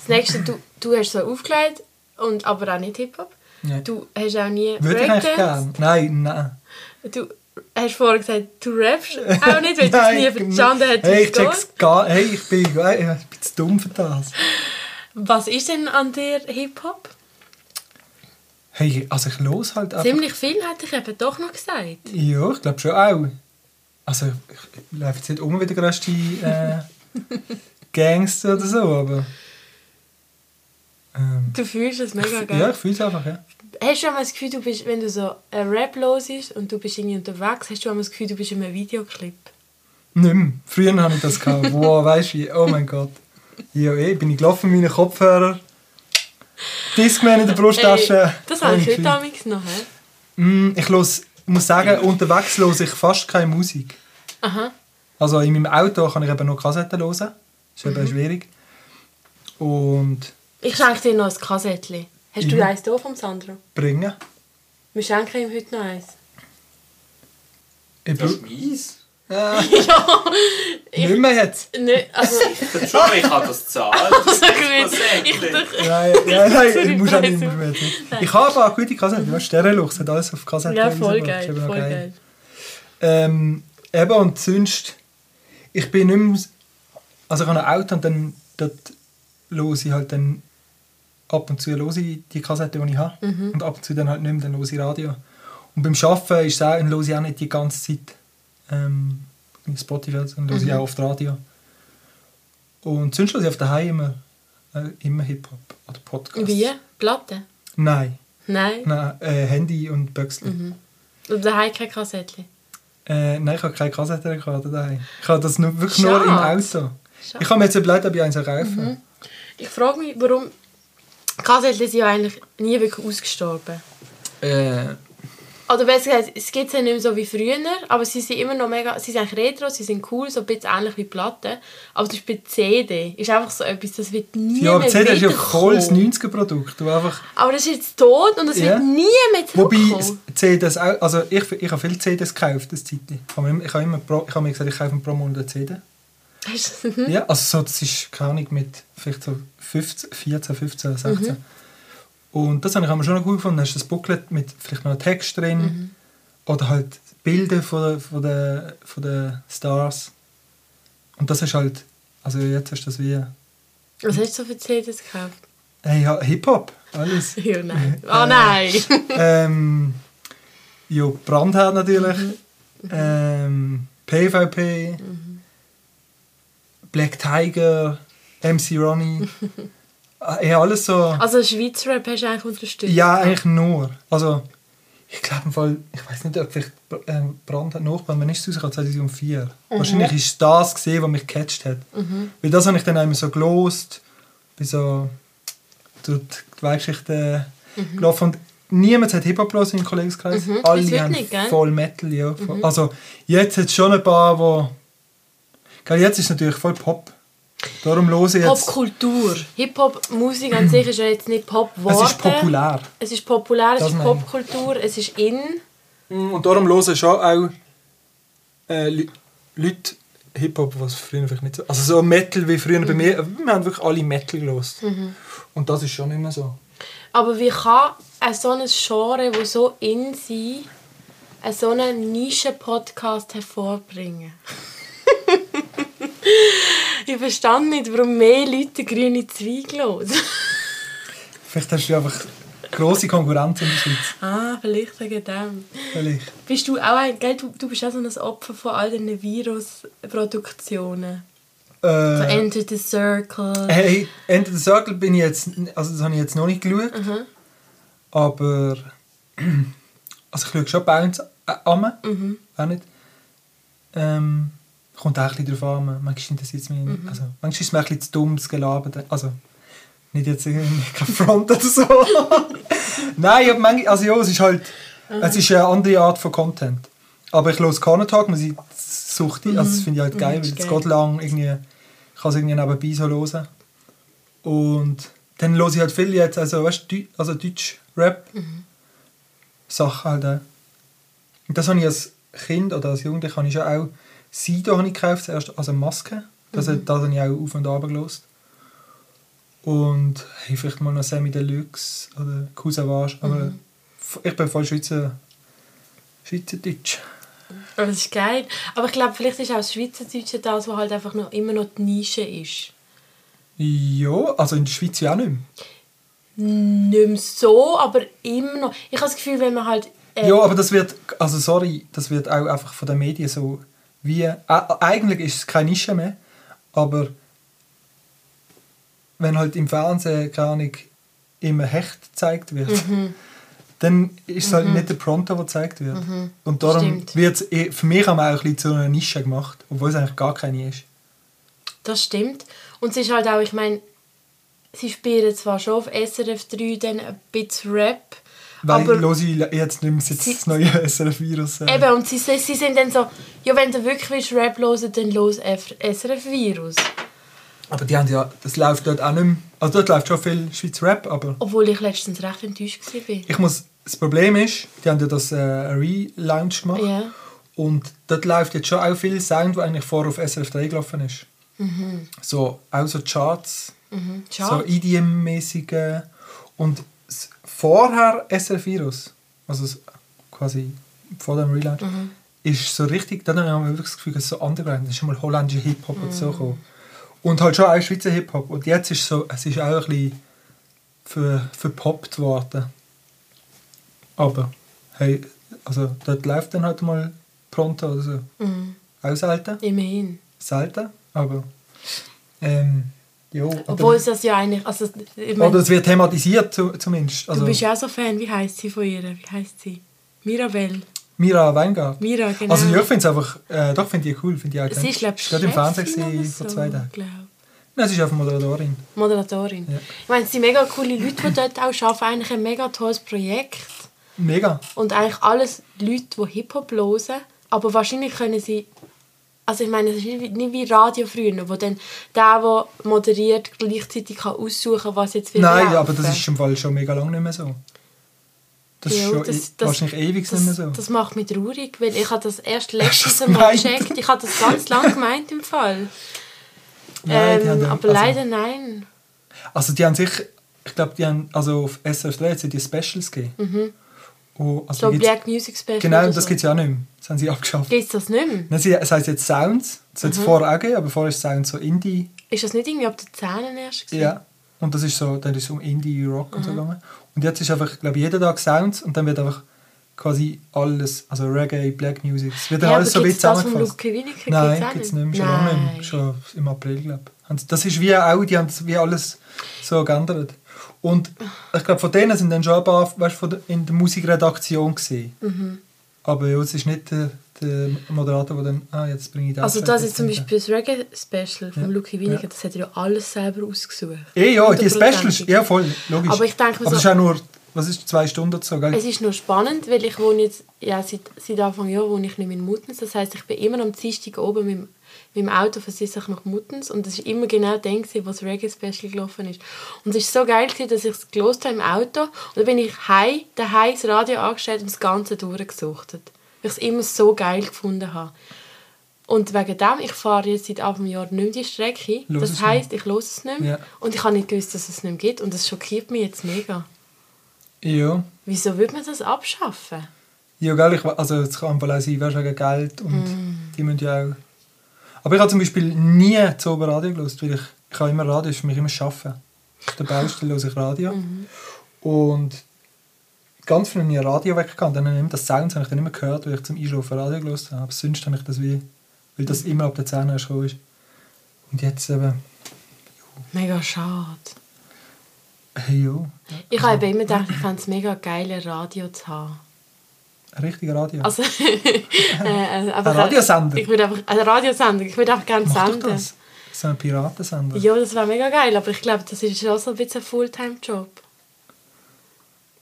Das nächste, du, du hast so aufgelegt, und, aber auch nicht Hip-Hop. Nein. Du hast auch nie Würde ich eigentlich Breakdance. gerne? Nein, nein. Du hast vorher gesagt, du rappst auch nicht, weil du es nie verstanden hast, Hey, wie ich es geht. check's gar Hey, ich bin, ich bin zu dumm für das. Was ist denn an dir Hip-Hop? Hey, also ich los halt einfach. Ziemlich viel hätte ich eben doch noch gesagt. Ja, ich glaube schon auch. Also ich laufe jetzt nicht um wie der grösste äh, Gangster oder so, aber... Ähm, Du fühlst es mega geil. ja, ich fühle es einfach, ja. Hast du auch mal das Gefühl, du bist, wenn du so ein Rap los ist und du bist irgendwie unterwegs, hast du auch mal das Gefühl, du bist in einem Videoclip? Nicht mehr. Früher hatte ich das. Gehabt. Wow, weißt du? Oh mein Gott. Ja, eh, bin ich gelaufen mit meinen Kopfhörer. Discman in der Brusttasche. Ey, das habe ich heute damals noch. He? Mm, Ich los, muss sagen, unterwegs höre ich fast keine Musik. Aha. Also in meinem Auto kann ich eben noch Kassetten hören. Das ist Mhm. eben schwierig. Und Ich schenke dir noch ein Kassettchen. Hast du Mhm. eins hier vom Sandro? bringen. Wir schenken ihm heute noch eins. Ich Das br- ist mies. ja, Nicht mehr jetzt. nicht, also, Schon, ich habe das gezahlt. Das also gut. Ich Prozent. dachte, Nein, nein, nein, ich muss auch nicht mehr. nicht. Ich habe aber auch gute Kassetten. Sternenluch, hat alles auf Kassetten. ja, voll. Das geil, voll geil. Ähm, eben, und sonst, ich bin nicht mehr, also ich habe ein Auto und dann dort höre ich halt dann, ab und zu höre ich die Kassette, die ich habe. Mhm. Und ab und zu dann halt nicht mehr, dann höre ich Radio. Und beim Arbeiten ist es auch, dann höre ich auch nicht die ganze Zeit ähm, Spotify und höre ich Mhm. auch oft Radio. Und sonst höre ich auf daheim immer, äh, immer Hip-Hop oder Podcasts. Wie? Platte? Nein, Nein. nein äh, Handy und Böxli. Mhm. Und daheim kein Kassettchen. Äh, nein, ich habe keine Kassettenrekorder daheim. Ich habe das nur, wirklich Schade. nur im Auto. Schade. Ich habe mir jetzt überlegt, ob ich eins kaufen Mhm. Ich frage mich, warum. Kassettchen sind ja eigentlich nie wirklich ausgestorben. äh, Oder besser gesagt, es gibt ja nicht mehr so wie früher, aber sie sind immer noch mega, sie sind eigentlich retro, sie sind cool, so ein bisschen ähnlich wie Platten. Aber zum Beispiel CD ist einfach so etwas, das wird nie ja, aber mehr CD ist ja voll das 90er-Produkt. Du einfach, Aber das ist jetzt tot und es Ja. wird nie mehr wobei zurückkommen. CDs auch, also ich, ich habe viele CDs gekauft, das Zeit. Ich habe mir, ich habe immer pro, ich habe mir gesagt, ich kaufe pro Monat eine CD. Ja, also so, das ist keine Ahnung, mit vielleicht so 15, 14, 15, 16. Mhm. Und das habe ich mir schon noch gut gefunden. Da hast du das Booklet mit vielleicht noch einem Text drin Mhm. oder halt Bilder von den von der, von der Stars. Und das ist halt, also jetzt hast du das wie, Was hast du so für CDs gekauft? hey, ja, Hip-Hop, alles. Ja, nein. Oh nein! ähm, ja, Brandherd natürlich, Mhm. ähm, PvP, Black Tiger, MC Ronnie, ja, alles so. Also Schweizer Rap hast du eigentlich unterstützt? Ja, eigentlich nur. Also, ich glaube im Fall, ich weiß nicht, ob vielleicht ähm, Brand hat nachgebracht, wann ist es rausgekommen? 2004. Wahrscheinlich ist das gesehen, was mich gecatcht hat. Weil das habe ich dann einmal so gelost, bin so durch die Weltgeschichte gelaufen und niemand hat Hip-Hop gelesen im Kollegenkreis. Mhm. Alle haben nicht, voll Metal, ja. voll- Also, jetzt hat es schon ein paar, wo... Gell, jetzt ist es natürlich voll Pop. Darum höre ich jetzt... Popkultur. Hip-Hop-Musik an sich ist ja jetzt nicht Pop Es geworden. ist populär. Es ist populär, es Das ist. Popkultur, es ist in. Mm, Und darum hören schon auch äh, Leute Hip-Hop, was früher vielleicht nicht so... Also so Metal wie früher bei mir. Wir haben wirklich alle Metal gehört. Und das ist schon nicht mehr so. Aber wie kann ein so ein Genre, das so in sein, einen so einen Nischen-Podcast hervorbringen? ich verstand nicht, warum mehr Leute grüne Zweige hören. Vielleicht hast du einfach grosse Konkurrenz in der Schweiz. ah, vielleicht wegen dem. Vielleicht. Bist du auch ein, gell, du, du bist auch so ein Opfer von all diesen Virusproduktionen. So Äh, Enter the Circle. hey, Enter the Circle bin ich jetzt... Also das habe ich jetzt noch nicht geschaut. Mhm. Aber... Also ich schaue schon Bounce äh, an. Mhm. Auch nicht. Ähm, kommt auch ein bisschen darauf an. Manchmal interessiert es mich Mhm. nicht. Also, manchmal ist es mir ein bisschen zu dumm, das Gelabert. Also, nicht jetzt irgendwie kein Front oder so. Nein, aber manchmal, also ja, es ist halt... Es ist eine andere Art von Content. Aber ich höre Corner Talk, man sieht Sucht. Also das finde ich halt geil, Mhm, weil ist es geil. geht lang irgendwie... Ich kann es irgendwie nebenbei so hören. Und dann höre ich halt viel jetzt, also weißt du, also Deutsch-Rap. Sachen halt auch. Und das habe ich als Kind oder als Jugendlicher habe ich schon auch Sido habe ich gekauft, zuerst als eine Maske. Das, Mhm. das habe ich auch auf und ab gelost. Und hey, vielleicht mal noch Sammy Deluxe oder Cousin Aber Mhm. ich bin voll Schweizer, Schweizerdeutsch. Aber das ist geil. Aber ich glaube, vielleicht ist auch das Schweizerdeutsche das, was halt einfach noch immer noch die Nische ist. Ja, also in der Schweiz ja auch nicht mehr. Nicht mehr so, aber immer noch. Ich habe das Gefühl, wenn man halt... äh, Ja, aber das wird, also sorry, das wird auch einfach von den Medien so wie, äh, eigentlich ist es keine Nische mehr, aber wenn halt im Fernsehen, keine Ahnung, immer Hecht gezeigt wird, Mhm. dann ist es halt nicht der Pronto, der gezeigt wird. Und darum wird es für mich auch ein bisschen zu einer Nische gemacht, obwohl es eigentlich gar keine ist. Das stimmt. Und es ist halt auch, ich meine, sie spielen zwar schon auf SRF 3 dann ein bisschen Rap, Weil aber... ich jetzt seit Sie- das neue SRF-Virus. Äh, Eben, und sie, sie sind dann so, ja, wenn du wirklich willst Rap hören dann los SRF-Virus. aber die haben ja, das läuft dort auch nicht mehr. Also dort läuft schon viel Schweizer Rap, aber... Obwohl ich letztens recht enttäuscht war. Ich muss, das Problem ist, die haben ja das äh, Relaunch gemacht. Ja. Und dort läuft jetzt schon auch viel Sound, der eigentlich vorher auf SRF 3 gelaufen ist. So, auch so Charts, Mhm. so Schade. EDM-mäßige. Und vorher SRF Virus, also quasi vor dem Relaunch, Mhm. ist so richtig, dann haben wir wirklich das Gefühl, es ist so underground. Es ist schon mal holländischer Hip-Hop und Mhm. so gekommen. Und halt schon auch Schweizer Hip-Hop. Und jetzt ist so, es ist auch ein bisschen ver, verpoppt worden. Aber, hey, also dort läuft dann halt mal pronto oder so. Mhm. Auch selten. Immerhin. Selten, aber... Ähm, ja, Obwohl es das ja eigentlich... Also, ich mein, oder es wird thematisiert zu, zumindest. Also, du bist ja auch so Fan. Wie heißt sie von ihr? Wie heißt sie? Mirabelle. Mira Weingart. Mira, genau. Also ja, ich finde es einfach... Äh, doch, finde ich cool. Finde ich auch sie ist, glaube ich, gerade im Fernsehen vor zwei Tagen. glaub. Nein, sie ist einfach Moderatorin. Moderatorin. Ja. Ich meine, es sind mega coole Leute, die dort auch arbeiten. Eigentlich ein mega tolles Projekt. Mega. Und eigentlich alles Leute, die Hip-Hop hören. Aber wahrscheinlich können sie... Also ich meine, es ist nicht wie, nicht wie Radio früher, wo dann der, der moderiert, gleichzeitig kann aussuchen kann, was jetzt wieder Nein, laufen. aber das ist im Fall schon mega lange nicht mehr so. Das ist Ja, schon das- e- das- wahrscheinlich ewig das, nicht mehr so. das macht mich traurig, weil ich habe das erst letztes Mal gecheckt. Ich habe das ganz lange gemeint im Fall. Nein, ähm, dann- aber also- leider nein. Also die haben sich, ich glaube, die haben, also auf SRF 3 hat es ja die Specials gegeben. Oh, also So Black Music Special Genau, das so. gibt es ja auch nicht mehr. Das haben sie abgeschafft. Gibt es das nicht mehr? Nein, sie, es heisst jetzt Sounds. Das Mhm. hat es vorher auch gegeben, aber vorher ist Sounds so Indie. Ist das nicht irgendwie ab den Zähnen erst gewesen? Ja. Und das ist so, dann ist es um Indie, Rock Mhm. und so gegangen. Und jetzt ist einfach, glaube ich, jeden Tag Sounds und dann wird einfach quasi alles, also Reggae, Black Music, es wird dann Ja, alles so das vom zusammengefasst. Nein, gibt es nicht mehr. Schon lange nicht mehr. Schon im April, glaube ich. Das ist wie auch, die haben wie alles so geändert. Und ich glaube, von denen sind dann schon ein paar weißt, von der, in der Musikredaktion gesehen. Mhm. Aber ja, es ist nicht der, der Moderator, der dann, ah, jetzt bringe ich das. Also das ist zum Beispiel das Reggae-Special von Ja. Lucky Winiger, Ja. das hat er ja alles selber ausgesucht. Eh ja, die Hundertprozentig. Specials, ja voll, logisch. Aber ich denke mir Aber es so- ist auch nur, was ist, zwei Stunden so, gell? Es ist nur spannend, weil ich wohne jetzt, ja, seit, seit Anfang Jahr wohne ich nicht mehr in Muttens. Das heisst, ich bin immer am Dienstag oben mit, dem- mit dem Auto von Sissach nach Muttens und das war immer genau gewesen, wo das Reggae-Special gelaufen ist. Und es war so geil, gewesen, dass ich es gelost habe im Auto und dann bin ich heim, daheim das Radio angestellt und das Ganze durchgesuchtet. Weil ich es immer so geil gefunden habe. Und wegen dem, ich fahre jetzt seit Anfang Jahr nicht mehr die Strecke. Los das heisst, ich höre es nicht mehr. Ja. Und ich habe nicht gewusst, dass es nicht mehr gibt. Und das schockiert mich jetzt mega. Ja. Wieso würde man das abschaffen? Ja, gell, ich, also es kann einfach auch sein, weißt, wegen Geld und Mm. die müssen ja auch... Aber ich habe zum Beispiel nie zu Oben Radio weil ich, ich habe immer Radio, ist für mich immer Arbeiten. Auf der Baustelle höre ich Radio. Mhm. Und ganz früh ich Radio weggegangen, dann habe ich immer das Sounds habe ich dann immer gehört, weil ich zum Einschlafen Radio gehört habe. Aber sonst habe ich das wie... Weil das immer ab der 10 erst gekommen ist. Und jetzt eben... Mega schade. Hey, ja, Ich habe immer gedacht, ich fände es mega geil, ein Radio zu haben. Ein richtiger Radio. Also, äh, äh, Ein Radiosender? Ich würde einfach, ein Radiosender, ich würde einfach gerne Mach doch senden. das. So ein Piratensender. Ja, das wäre mega geil, aber ich glaube, das ist schon so ein bisschen ein Fulltime-Job.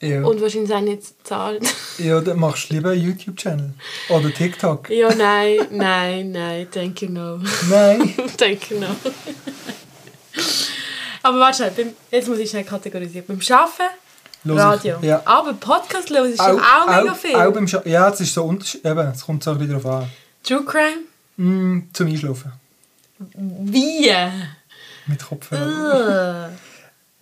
Ja. Und wahrscheinlich auch nicht zahlen. ja, dann machst du lieber einen YouTube-Channel. Oder TikTok. ja, nein, nein, nein, thank you no. Nein. thank you no. aber warte jetzt muss ich schnell kategorisieren. Beim Arbeiten, Los ich- Radio. Ja. Aber Podcast hören ist doch auch mega viel. Auch beim ja, es ist so unterschiedlich. Eben, es kommt so ein bisschen darauf an. True Crime? Mm, zum Einschlafen. Wie? Mit Kopfhörer.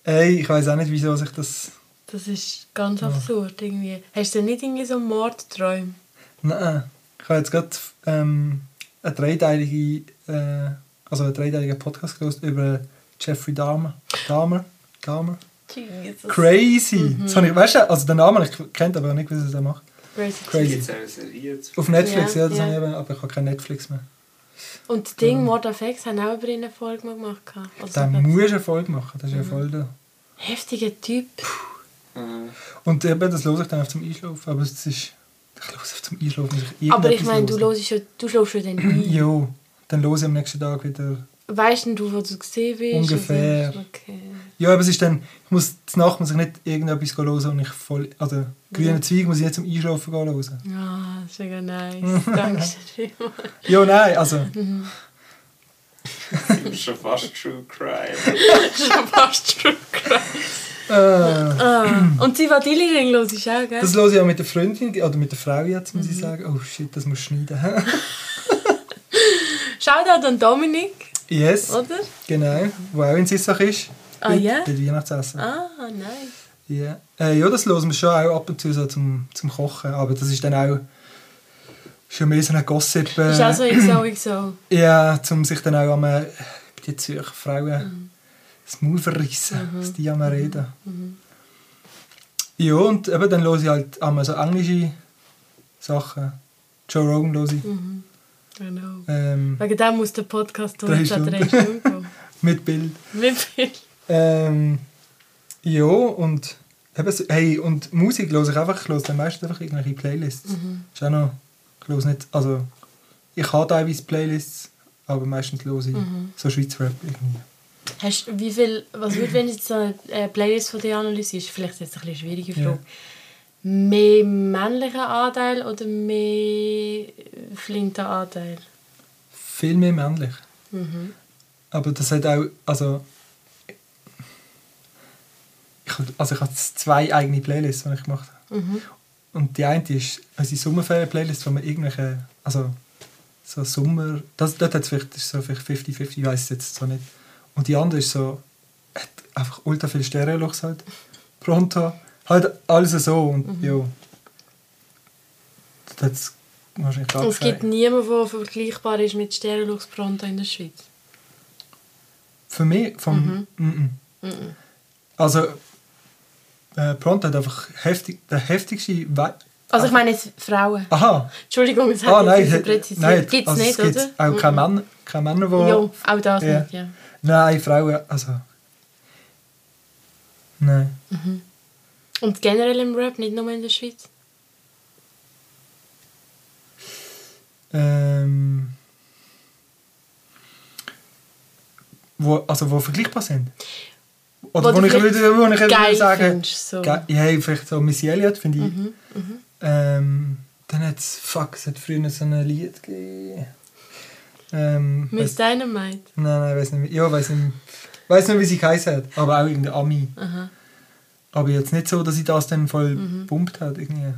Ey, ich weiß auch nicht, wieso sich das... Das ist ganz absurd irgendwie. Hast du nicht irgendwie so Mordträume? Nein. Ich habe jetzt gerade ähm, eine dreiteilige... Äh, also einen dreiteiligen Podcast gehört über Jeffrey Dahmer. Dahmer? Dahmer? Jesus. Crazy! Das habe ich, weißt du, also den Namen ich kennt, aber nicht, wie er das macht. Crazy. Crazy. Auf Netflix, ja, Ja, das ja. habe ich eben, aber ich habe kein Netflix mehr. Und das Ding Mord of X haben auch über ihn eine Folge mal gemacht. Also sogar- musst du eine Folge machen, das ist ja Mhm. voll da. Heftiger Typ. Äh, Und eben, das höre ich dann auf zum Einschlafen, aber es ist... Ich höre auf zum Einschlafen, muss ich Aber ich meine, du ja, du schläfst ja dann ein. Jo, dann höre ich am nächsten Tag wieder... Weißt du, wo du gesehen bist? Ungefähr. Okay. Ja, aber es ist dann... Ich muss Nacht muss ich nicht irgendetwas hören und ich voll... Also, grüne Ja. Zweig muss ich nicht zum Einschlafen hören. Ah, das ist mega nice. Danke dir vielmals. Ja, nein, also... ist schon fast True Crime. Schon fast True Crime. Äh. Und sie war Dilling los, ist auch, gell? das höre ich auch mit der Freundin, oder mit der Frau jetzt, muss Mhm. ich sagen. Oh shit, das muss ich schneiden. Shoutout an Dominik, yes, oder? genau. Wo auch in Sissach ist. Ah, ja? Bei Weihnachtsessen. Ah, nice. Ja, äh, ja das hören wir schon auch ab und zu so zum, zum Kochen, aber das ist dann auch schon mehr so ein Gossip. Äh, Ist auch so XOXO. Ja, um sich dann auch an die Zürcher Frauen das Maul verrissen, dass die am reden. Ja, und eben dann höre ich halt einmal so englische Sachen. Joe Rogan höre ich. Genau. Ähm, Wegen dem muss der Podcast Drei durch an drei Stunden gehen. mit Bild. Wie viel? Ähm, ja, und, eben, so- hey, und Musik höre ich einfach, ich höre meistens einfach irgendwelche Playlists. Mhm. Ist auch noch, ich höre nicht, also, ich habe teilweise Playlists, aber meistens höre ich Mhm. so Schweizer Rap irgendwie. Hast, wie viel, was würde, wenn du jetzt so eine äh, Playlist von dir analysierst? Vielleicht jetzt ein bisschen schwierige Ja. Frage. Mehr männlicher Anteil oder mehr flinter Anteil? Viel mehr männlich. Mhm. Aber das hat auch, also, also ich habe zwei eigene Playlists, die ich gemacht habe. Mhm. Und die eine ist unsere Sommerferien-Playlist, wo wir irgendwelche, also so Sommer, das, dort hat es vielleicht, ist so vielleicht 50-50, ich weiß es jetzt so nicht. Und die andere ist so, hat einfach ultra viele Stereolochs halt, Pronto, halt alles so und ja. Das hat es wahrscheinlich Und es gibt niemanden, der vergleichbar ist mit Stereolux Pronto in der Schweiz. Für mich, vom, mhm. Mhm. also äh, Pronto hat einfach heftig, der heftigste, We Also ich meine jetzt Frauen. aha, Entschuldigung, es hat ah nein, nicht hat- präzisiert. nein, Gibt es also nicht, es gibt oder? auch keine Männer, keine Männer, die Ja, auch das Ja. nicht, ja. Nein, Frauen, also. Nein. Und generell im Rap, nicht nur in der Schweiz? Ähm. Wo, also, wo vergleichbar sind. Oder Wo wo, ich würde, wo ich geil sagen. findest, so. Ja, vielleicht so Missy Elliott, finde ich. Mhm, mhm. Ähm, dann hat es, fuck, es hat früher so ein Lied gegeben. Ähm, Miss Dynamite. nein, nein, weiß nicht. Ja, weiß nicht. Weiß nicht, wie sie geheißen hat. Aber auch irgendein Ami. Aha. Aber jetzt nicht so, dass ich das dann voll Mhm. pumpt hat. Irgendwie.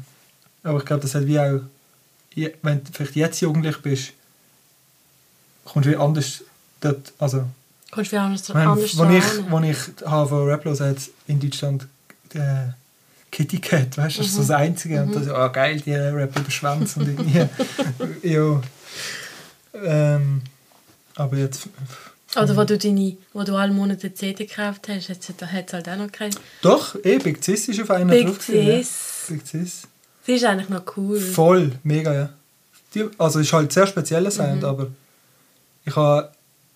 Aber ich glaube, das hat wie auch, wenn du vielleicht jetzt jugendlich bist, kommst du wie anders dort, also, Kommst du wieder anders, ich meine, anders wo ich, wo ich habe von Rap los hat in Deutschland äh, Kitty Cat, weißt du, das ist so das Einzige. Und das ist, oh geil, die Rap über Schwanz und irgendwie, ja. Ähm, aber jetzt, Oder wo du, deine, wo du alle Monate eine CD gekauft hast, hat es halt auch noch keine. doch, eh, Big Cis ist auf einer Big drauf gewesen, ja. Big Cis. Sie ist eigentlich noch cool. Voll, mega, ja. Die, also es ist halt sehr spezieller Mhm. Sound, aber ich habe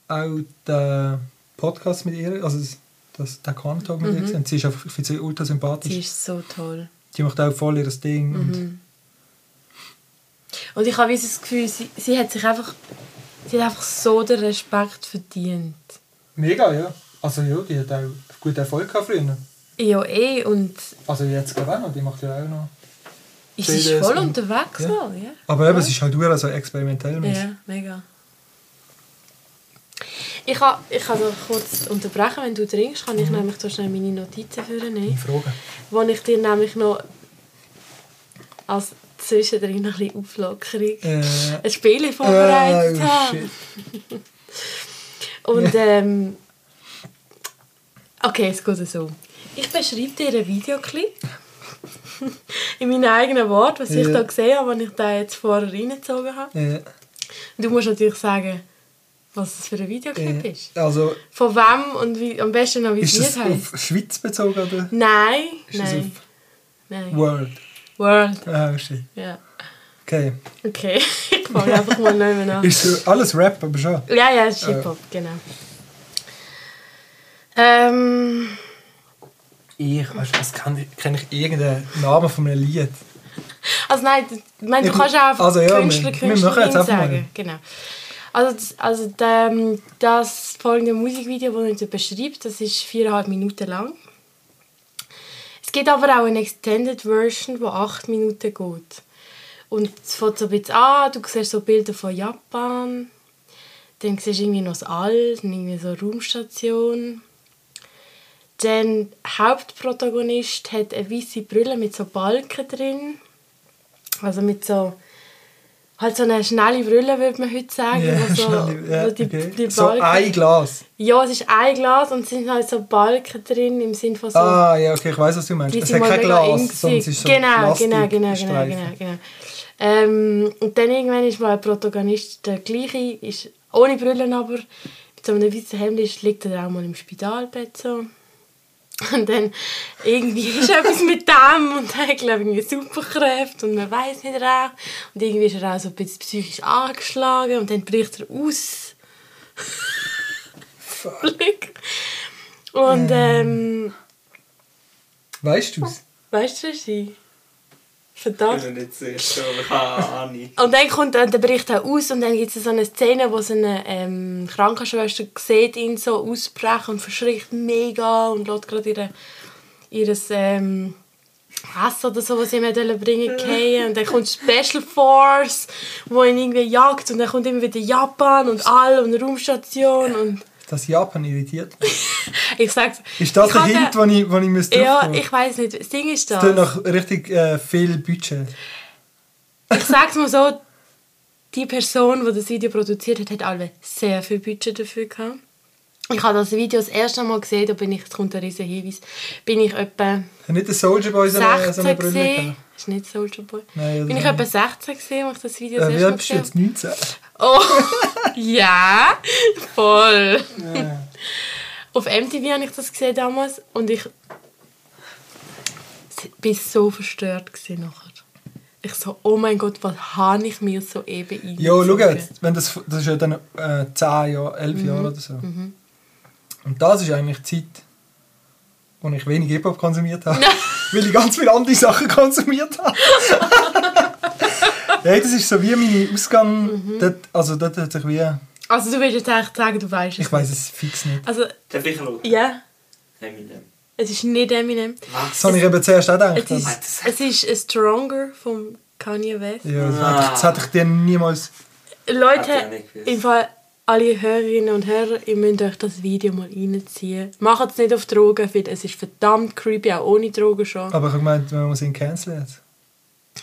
auch den Podcast mit ihr, also das, das, den Kantalk mit ihr gesehen. und Sie ist einfach, ich finde sie ultra sympathisch. Mhm. Sie ist so toll. Die macht auch voll ihr Ding. Und Mhm. Und ich habe das Gefühl, sie, sie hat sich einfach, sie hat einfach so den Respekt verdient. mega, ja. Also ja, die hat auch guten Erfolg gehabt früher. Ja, eh. Und Also jetzt glaube ich auch noch, die macht ja auch noch. sie ist voll und- unterwegs ja. so, ja. Aber eben, es ist halt auch so experimentell. Ja, mega. Ich kann, ich kann noch kurz unterbrechen, wenn du trinkst, kann ich Mhm. nämlich so schnell meine Notizen vornehmen, Frage. wo ich dir nämlich noch als zwischendrin noch ein bisschen Auflockerung Äh, ein Spiel vorbereitet oh, habe. Und ähm, okay, es geht so. Ich beschreibe dir einen Videoclip in meinen eigenen Worten, was ich Ja. da gesehen habe, als ich da jetzt vorher reingezogen habe. Äh, Und du musst natürlich sagen, was das für ein Videoclip äh, ist. also, Von wem und wie, am besten noch, wie es Lied das auf Schweiz bezogen oder Nein, ist nein, nein. World? World, Ah, shit. ja. Okay. Okay, ich fange einfach mal neu an. Ist alles Rap, aber schon. Ja, ja, es ist Hip-Hop, genau. Ähm, Ich, weißt du, was kann ich, kenne ich irgendeinen Namen von einem Lied? also nein, ich meine, du kannst auch einfach also ja, Künstler, Künstlerin mal. sagen. Genau. Also, das, also ähm, das folgende Musikvideo, das ich dir beschreibe, das ist viereinhalb Minuten lang. Es gibt aber auch eine Extended Version, die acht Minuten geht. Und es fängt so ein bisschen an, du siehst so Bilder von Japan, dann siehst du irgendwie noch das All, dann irgendwie so eine Raumstation. Der Hauptprotagonist hat eine weiße Brille mit so Balken drin. Also mit so... Halt so eine schnelle Brille, würde man heute sagen. Ja, wo so, schnell, ja, die, okay. die so ein Glas. Ja, es ist ein Glas und es sind halt so Balken drin im Sinne von so... Ah, ja, okay, ich weiß, was du meinst. Es hat kein Glas, sondern es ist so genau, genau, genau, genau, Plastikstreifen. genau, genau. Ähm, und dann irgendwann ist mal ein Protagonist der gleiche, ist ohne Brille aber, mit so einem weißen Hemd liegt er auch mal im Spitalbett so. Und dann irgendwie ist etwas mit dem und er hat, glaube ich, irgendwie Superkräfte und man weiß nicht recht. Und irgendwie ist er auch so ein bisschen psychisch angeschlagen und dann bricht er aus. Blick. und ähm, Weißt du es? weißt du, was ich? Ich nicht sicher, aber ich habe Ahnung. Und dann kommt dann der Bericht auch aus und dann gibt es so eine Szene, wo so eine ähm, Krankenschwester sieht ihn so ausbrechen und verschrickt mega und lässt gerade ihre, ihres ähm, Hass oder so, was sie ihm bringen fallen. Und dann kommt Special Force, wo ihn irgendwie jagt und dann kommt immer wieder Japan und all und Raumstation und Das Japan irritiert ich sag's. Ist das ich hatte- Hint, den ich, den ich müsste Ja, ich weiß nicht. Das Ding ist Das das. tut nach richtig äh, viel Budget. Ich sag's mal so, die Person, die das Video produziert hat, hat alle sehr viel Budget dafür gehabt. Ich habe das Video das erste Mal gesehen, da bin ich, jetzt kommt ein riesen Hinweis, bin ich etwa nicht der Soldier Boy so eine, so 16 eine Brille gesehen. gehabt? Ist nicht Soulja Boy. Nein, ja, bin das ich etwa 16 gesehen, als ich das Video das Äh, wie erste Mal alt bist du gesehen jetzt? 19? Oh, ja, voll. Ja. Auf MTV habe ich das gesehen damals und ich bin so verstört gewesen nachher. Ich so, oh mein Gott, was habe ich mir so eben eingezogen? Ja, schau jetzt, wenn das, das ist ja dann äh, 10 Jahre, 11 Mhm. Jahre oder so. Und das ist eigentlich die Zeit, wo ich wenig Hip-Hop konsumiert habe. weil ich ganz viele andere Sachen konsumiert habe. ja, das ist so wie mein Ausgang. Mhm. Dort, also dort hat sich wie... Also du willst jetzt eigentlich sagen, du weißt es Ich weiß es fix nicht. Also, Darf ich schauen? ja, Eminem. es ist nicht Eminem. Was? Das habe ich eben zuerst auch gedacht. Es ist, es ist a Stronger von Kanye West. ja, das, Ah. hätte ich, das hätte ich dir niemals... Leute, im Fall alle Hörerinnen und Hörer, ihr müsst euch das Video mal reinziehen. Macht es nicht auf Drogen, weil es ist verdammt creepy, auch ohne Drogen schon. Aber ich habe gemeint, man muss ihn canceln jetzt.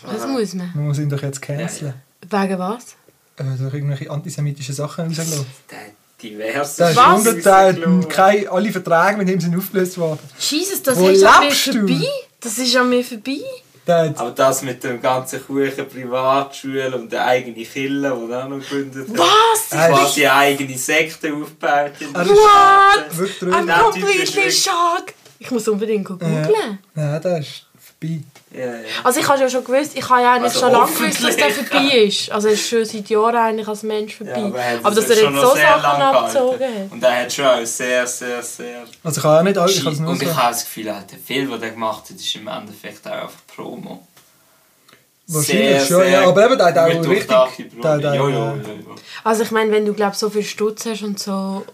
Was muss man? Man muss ihn doch jetzt canceln. Wegen was? Äh, durch irgendwelche antisemitischen Sachen rausgelassen. Der hat diverse Da ist Was? unterteilt, keine, alle Verträge mit ihm sind aufgelöst worden. Jesus, das Wo ist an mir vorbei. Das ist an mir vorbei. Hat, Aber das mit dem ganzen Kuchen Privatschule und der eigene Kille, die er auch noch gegründet hat. Was? Äh, Quasi eine eigene Sekte aufgebaut. In der Er ist- What? I'm completely shocked. Ich muss unbedingt googeln. Ja, der ist vorbei. Ja, ja. Also ich habe ja schon gewusst, ich habe ja eigentlich Also schon lange gewusst, dass der vorbei ist. Also er ist schon seit Jahren eigentlich als Mensch vorbei. Ja, aber, er aber dass er jetzt so sehr Sachen abgezogen hat. Und er hat schon auch sehr, sehr, sehr... Also ich habe auch nicht alle, ich habe es nur Und so. ich habe das Gefühl, Alter, viel, was er gemacht hat, ist im Endeffekt auch einfach Promo. Wahrscheinlich schon, ja, aber eben, der hat auch richtig- der Ja, ja, ja, ja. Also ich meine, wenn du glaub, so viel Stutz hast und so,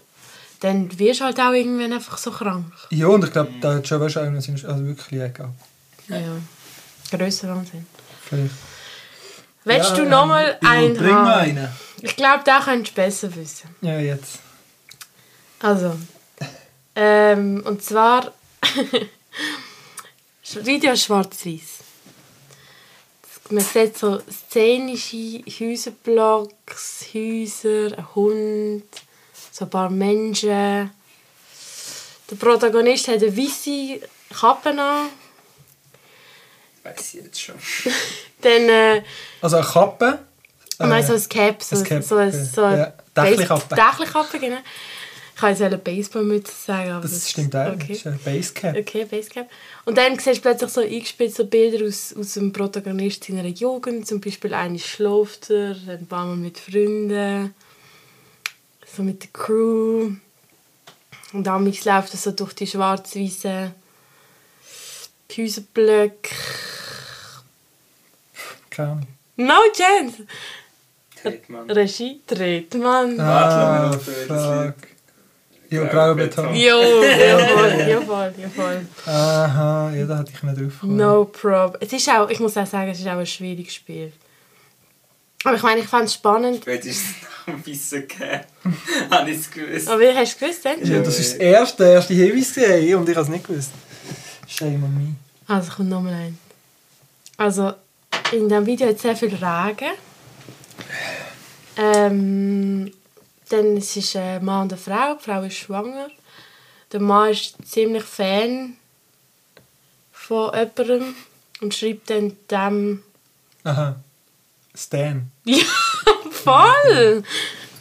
dann wirst du halt auch irgendwann einfach so krank. Ja, und ich glaube, der hat schon wahrscheinlich also wirklich egal. Ja. Grösser Wahnsinn. Vielleicht. Willst Ja, du nochmal einen Bring mal haben? einen. Ich glaube, da könntest du besser wissen. Ja, jetzt. Also, ähm, und zwar Video schwarz-weiß. Man sieht so szenische Häuserblocks, Häuser, ein Hund, so ein paar Menschen. Der Protagonist hat eine weiße Kappe an. Weiß ich jetzt schon. Dann äh, Also eine Kappe. äh, nein, so ein Cap, so, ein Cap, so, ein- so Ja, Dächelkappe. Base- Dächelkappe, genau. Ich kann jetzt eine Baseballmütze sagen, aber Das stimmt auch. Das Okay. ist ein Basecap. Okay, Basecap. Und dann siehst du plötzlich so eingespielt so Bilder aus, aus dem Protagonist seiner Jugend. Zum Beispiel eine schläft er, ein paar Mal mit Freunden, so mit der Crew. Und dann läuft er so durch die schwarz-weißen Häuserblöcke. Keine Ahnung. No chance! Tretmann. Regie dreht man. Ah, fuck. Ja, grauer Beton. Jo, ja voll, ja voll. Aha, ja, da hatte ich nicht drauf. No problem. Es ist auch, ich muss auch sagen, es ist auch ein schwieriges Spiel. Aber ich meine, ich fand es spannend. Spätestens nach dem Weissen gegeben. Habe ich es gewusst. Aber wie hast du gewusst, denn? Ja, das ist das erste, der erste Hinweis und ich habe es nicht gewusst. Shame on me. Also kommt nochmal ein. Also, in diesem Video hat es sehr viel Regen. Ähm, dann es ist ein Mann und eine Frau. Die Frau ist schwanger. Der Mann ist ziemlich Fan von jemandem und schreibt dann dem... Aha. Stan. Ja, voll!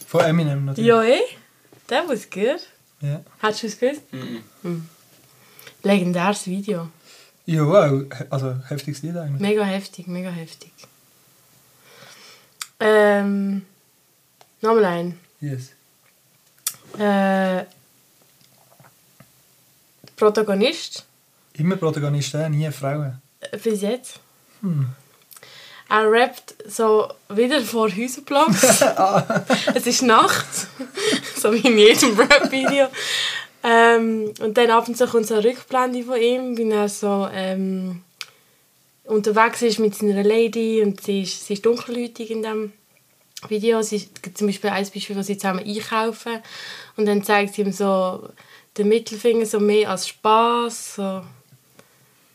Von Eminem natürlich. Ja, eh? That was good. Ja. Hast du es gewusst? Mhm. Dann Legendäres Video. Ja, auch. Also, heftiges Lied eigentlich. Mega heftig, mega heftig. Ähm, nochmal ein. Yes. Äh, Protagonist, Immer Protagonisten, nie Frauen. äh, bis jetzt. Hm. Er rappt so wieder vor Häuserblocks. es ist Nacht, so wie in jedem Rap-Video. Ähm, und dann ab und zu kommt so eine Rückblende von ihm, wie er so ähm, unterwegs ist mit seiner Lady und sie ist, sie ist dunkelhäutig in dem Video. Sie zum Beispiel ein Beispiel, wo sie zusammen einkaufen und dann zeigt sie ihm so den Mittelfinger so mehr als Spaß, so,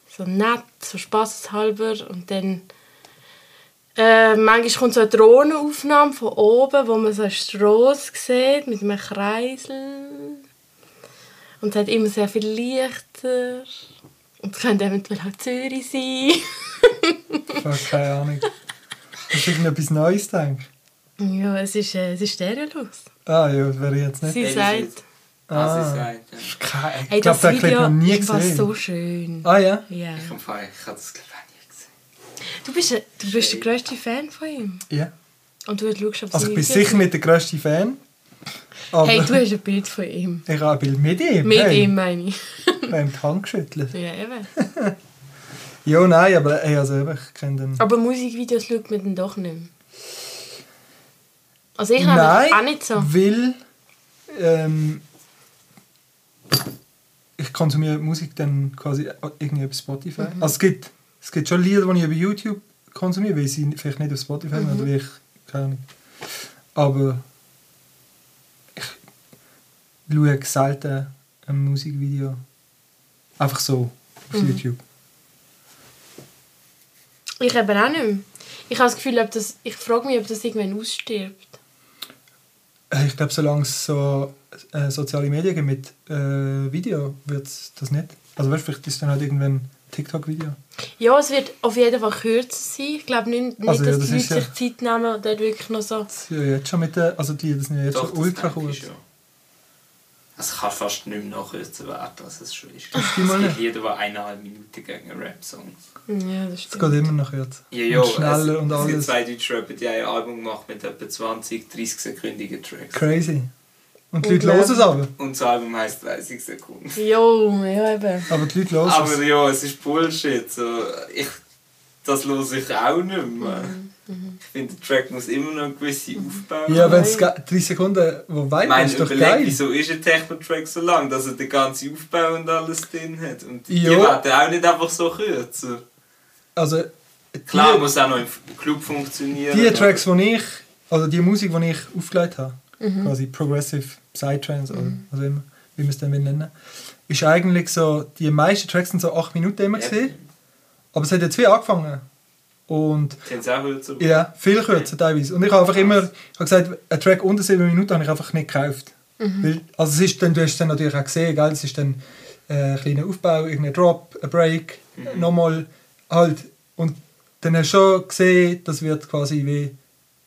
so nett, so spaßeshalber und dann äh, manchmal kommt so eine Drohnenaufnahme von oben, wo man so eine Strasse sieht mit einem Kreisel. Und es hat immer sehr viel Lichter. Und es könnte eventuell auch Zürich sein. Fuck, keine Ahnung. Hast du irgendetwas Neues gedacht? ja, es ist, äh, es ist stereolos. Ah ja, das wäre jetzt nicht. Sie sagt, jetzt. Ah, sie sagt, ja. Keine, ich hey, glaube, das Video noch nie war gesehen. so schön. Ah ja? Ja. Ich, ich habe das glaube ich nie gesehen. Du bist, ein- du bist der grösste Fan von ihm. Ja. Und du schaust auf Also ich bin sicher nicht der grösste Fan. Aber Hey, du hast ein Bild von ihm. ich habe ein Bild mit ihm. Mit hey, ihm, meine ich. Beim Hand geschüttelt. Ja, eben. Ja, nein, aber hey, also eben, ich kenne den... Aber Musikvideos schaut man dann doch nicht mehr. Also ich habe auch nicht so. weil ähm, ich konsumiere Musik dann quasi irgendwie über Spotify. Mhm. Also es gibt, es gibt schon Lieder, die ich über YouTube konsumiere, weil sie vielleicht nicht auf Spotify Mhm. oder wie ich, keine Ahnung. Aber schaue selten ein Musikvideo einfach so auf Mhm. YouTube. Ich eben auch nicht mehr. Ich habe das Gefühl, ob das, ich frage mich, ob das irgendwann ausstirbt. Äh, Ich glaube, solange es so äh, soziale Medien gibt mit äh, Video, wird es das nicht. Also weißt, du, vielleicht ist dann halt irgendwann ein TikTok-Video. Ja, es wird auf jeden Fall kürzer sein. Ich glaube nicht, nicht Also, ja, dass das die Leute ja- sich Zeit nehmen und dort wirklich noch so... Das ist ja jetzt schon mit den, also die Lieder sind ja jetzt Doch, schon das ultra kurz. schon. Es kann fast nicht mehr nachkürzen werden, als es schon ist. Es nicht. gibt Lieder, die eineinhalb Minuten gegen Rap-Songs. Ja, das Es stimmt. geht immer noch jetzt. Ja, ja, und schneller es, und es gibt alles. zwei deutsche Rapper, die ein Album gemacht mit etwa 20, 30 sekündigen Tracks. Crazy. Und die Leute hören es aber. Und das Album heisst 30 Sekunden. Jo, ja eben. Aber die Leute hören Aber es. ja, es ist Bullshit. So, ich, das höre ich auch nicht mehr. Ich finde, der Track muss immer noch eine gewisse Aufbau Ja, haben. wenn es 3 Sekunden, wo weit meine, ist, ist doch überleg, geil. wieso ist ein Techno-Track so lang, dass er den ganzen Aufbau und alles drin hat. Und die Ja. werden auch nicht einfach so kürzer. Also, Klar, die, muss auch noch im Club funktionieren. die Tracks, die ich, also die Musik, die ich aufgelegt habe, Mhm. quasi Progressive Psytrance oder was immer, wie wir es dann will nennen, ist eigentlich so, die meisten Tracks sind so 8 Minuten immer Ja. gesehen, aber es hat jetzt wie angefangen. Und auch kürzer ja, viel kürzer teilweise. Und ich habe einfach immer, ich habe gesagt, ein Track unter 7 Minuten habe ich einfach nicht gekauft. Weil, also es ist dann, du hast es dann natürlich auch gesehen, gell? es ist dann äh, ein kleiner Aufbau, irgendein Drop, ein Break, nochmal halt. Und dann hast du schon gesehen, das wird quasi wie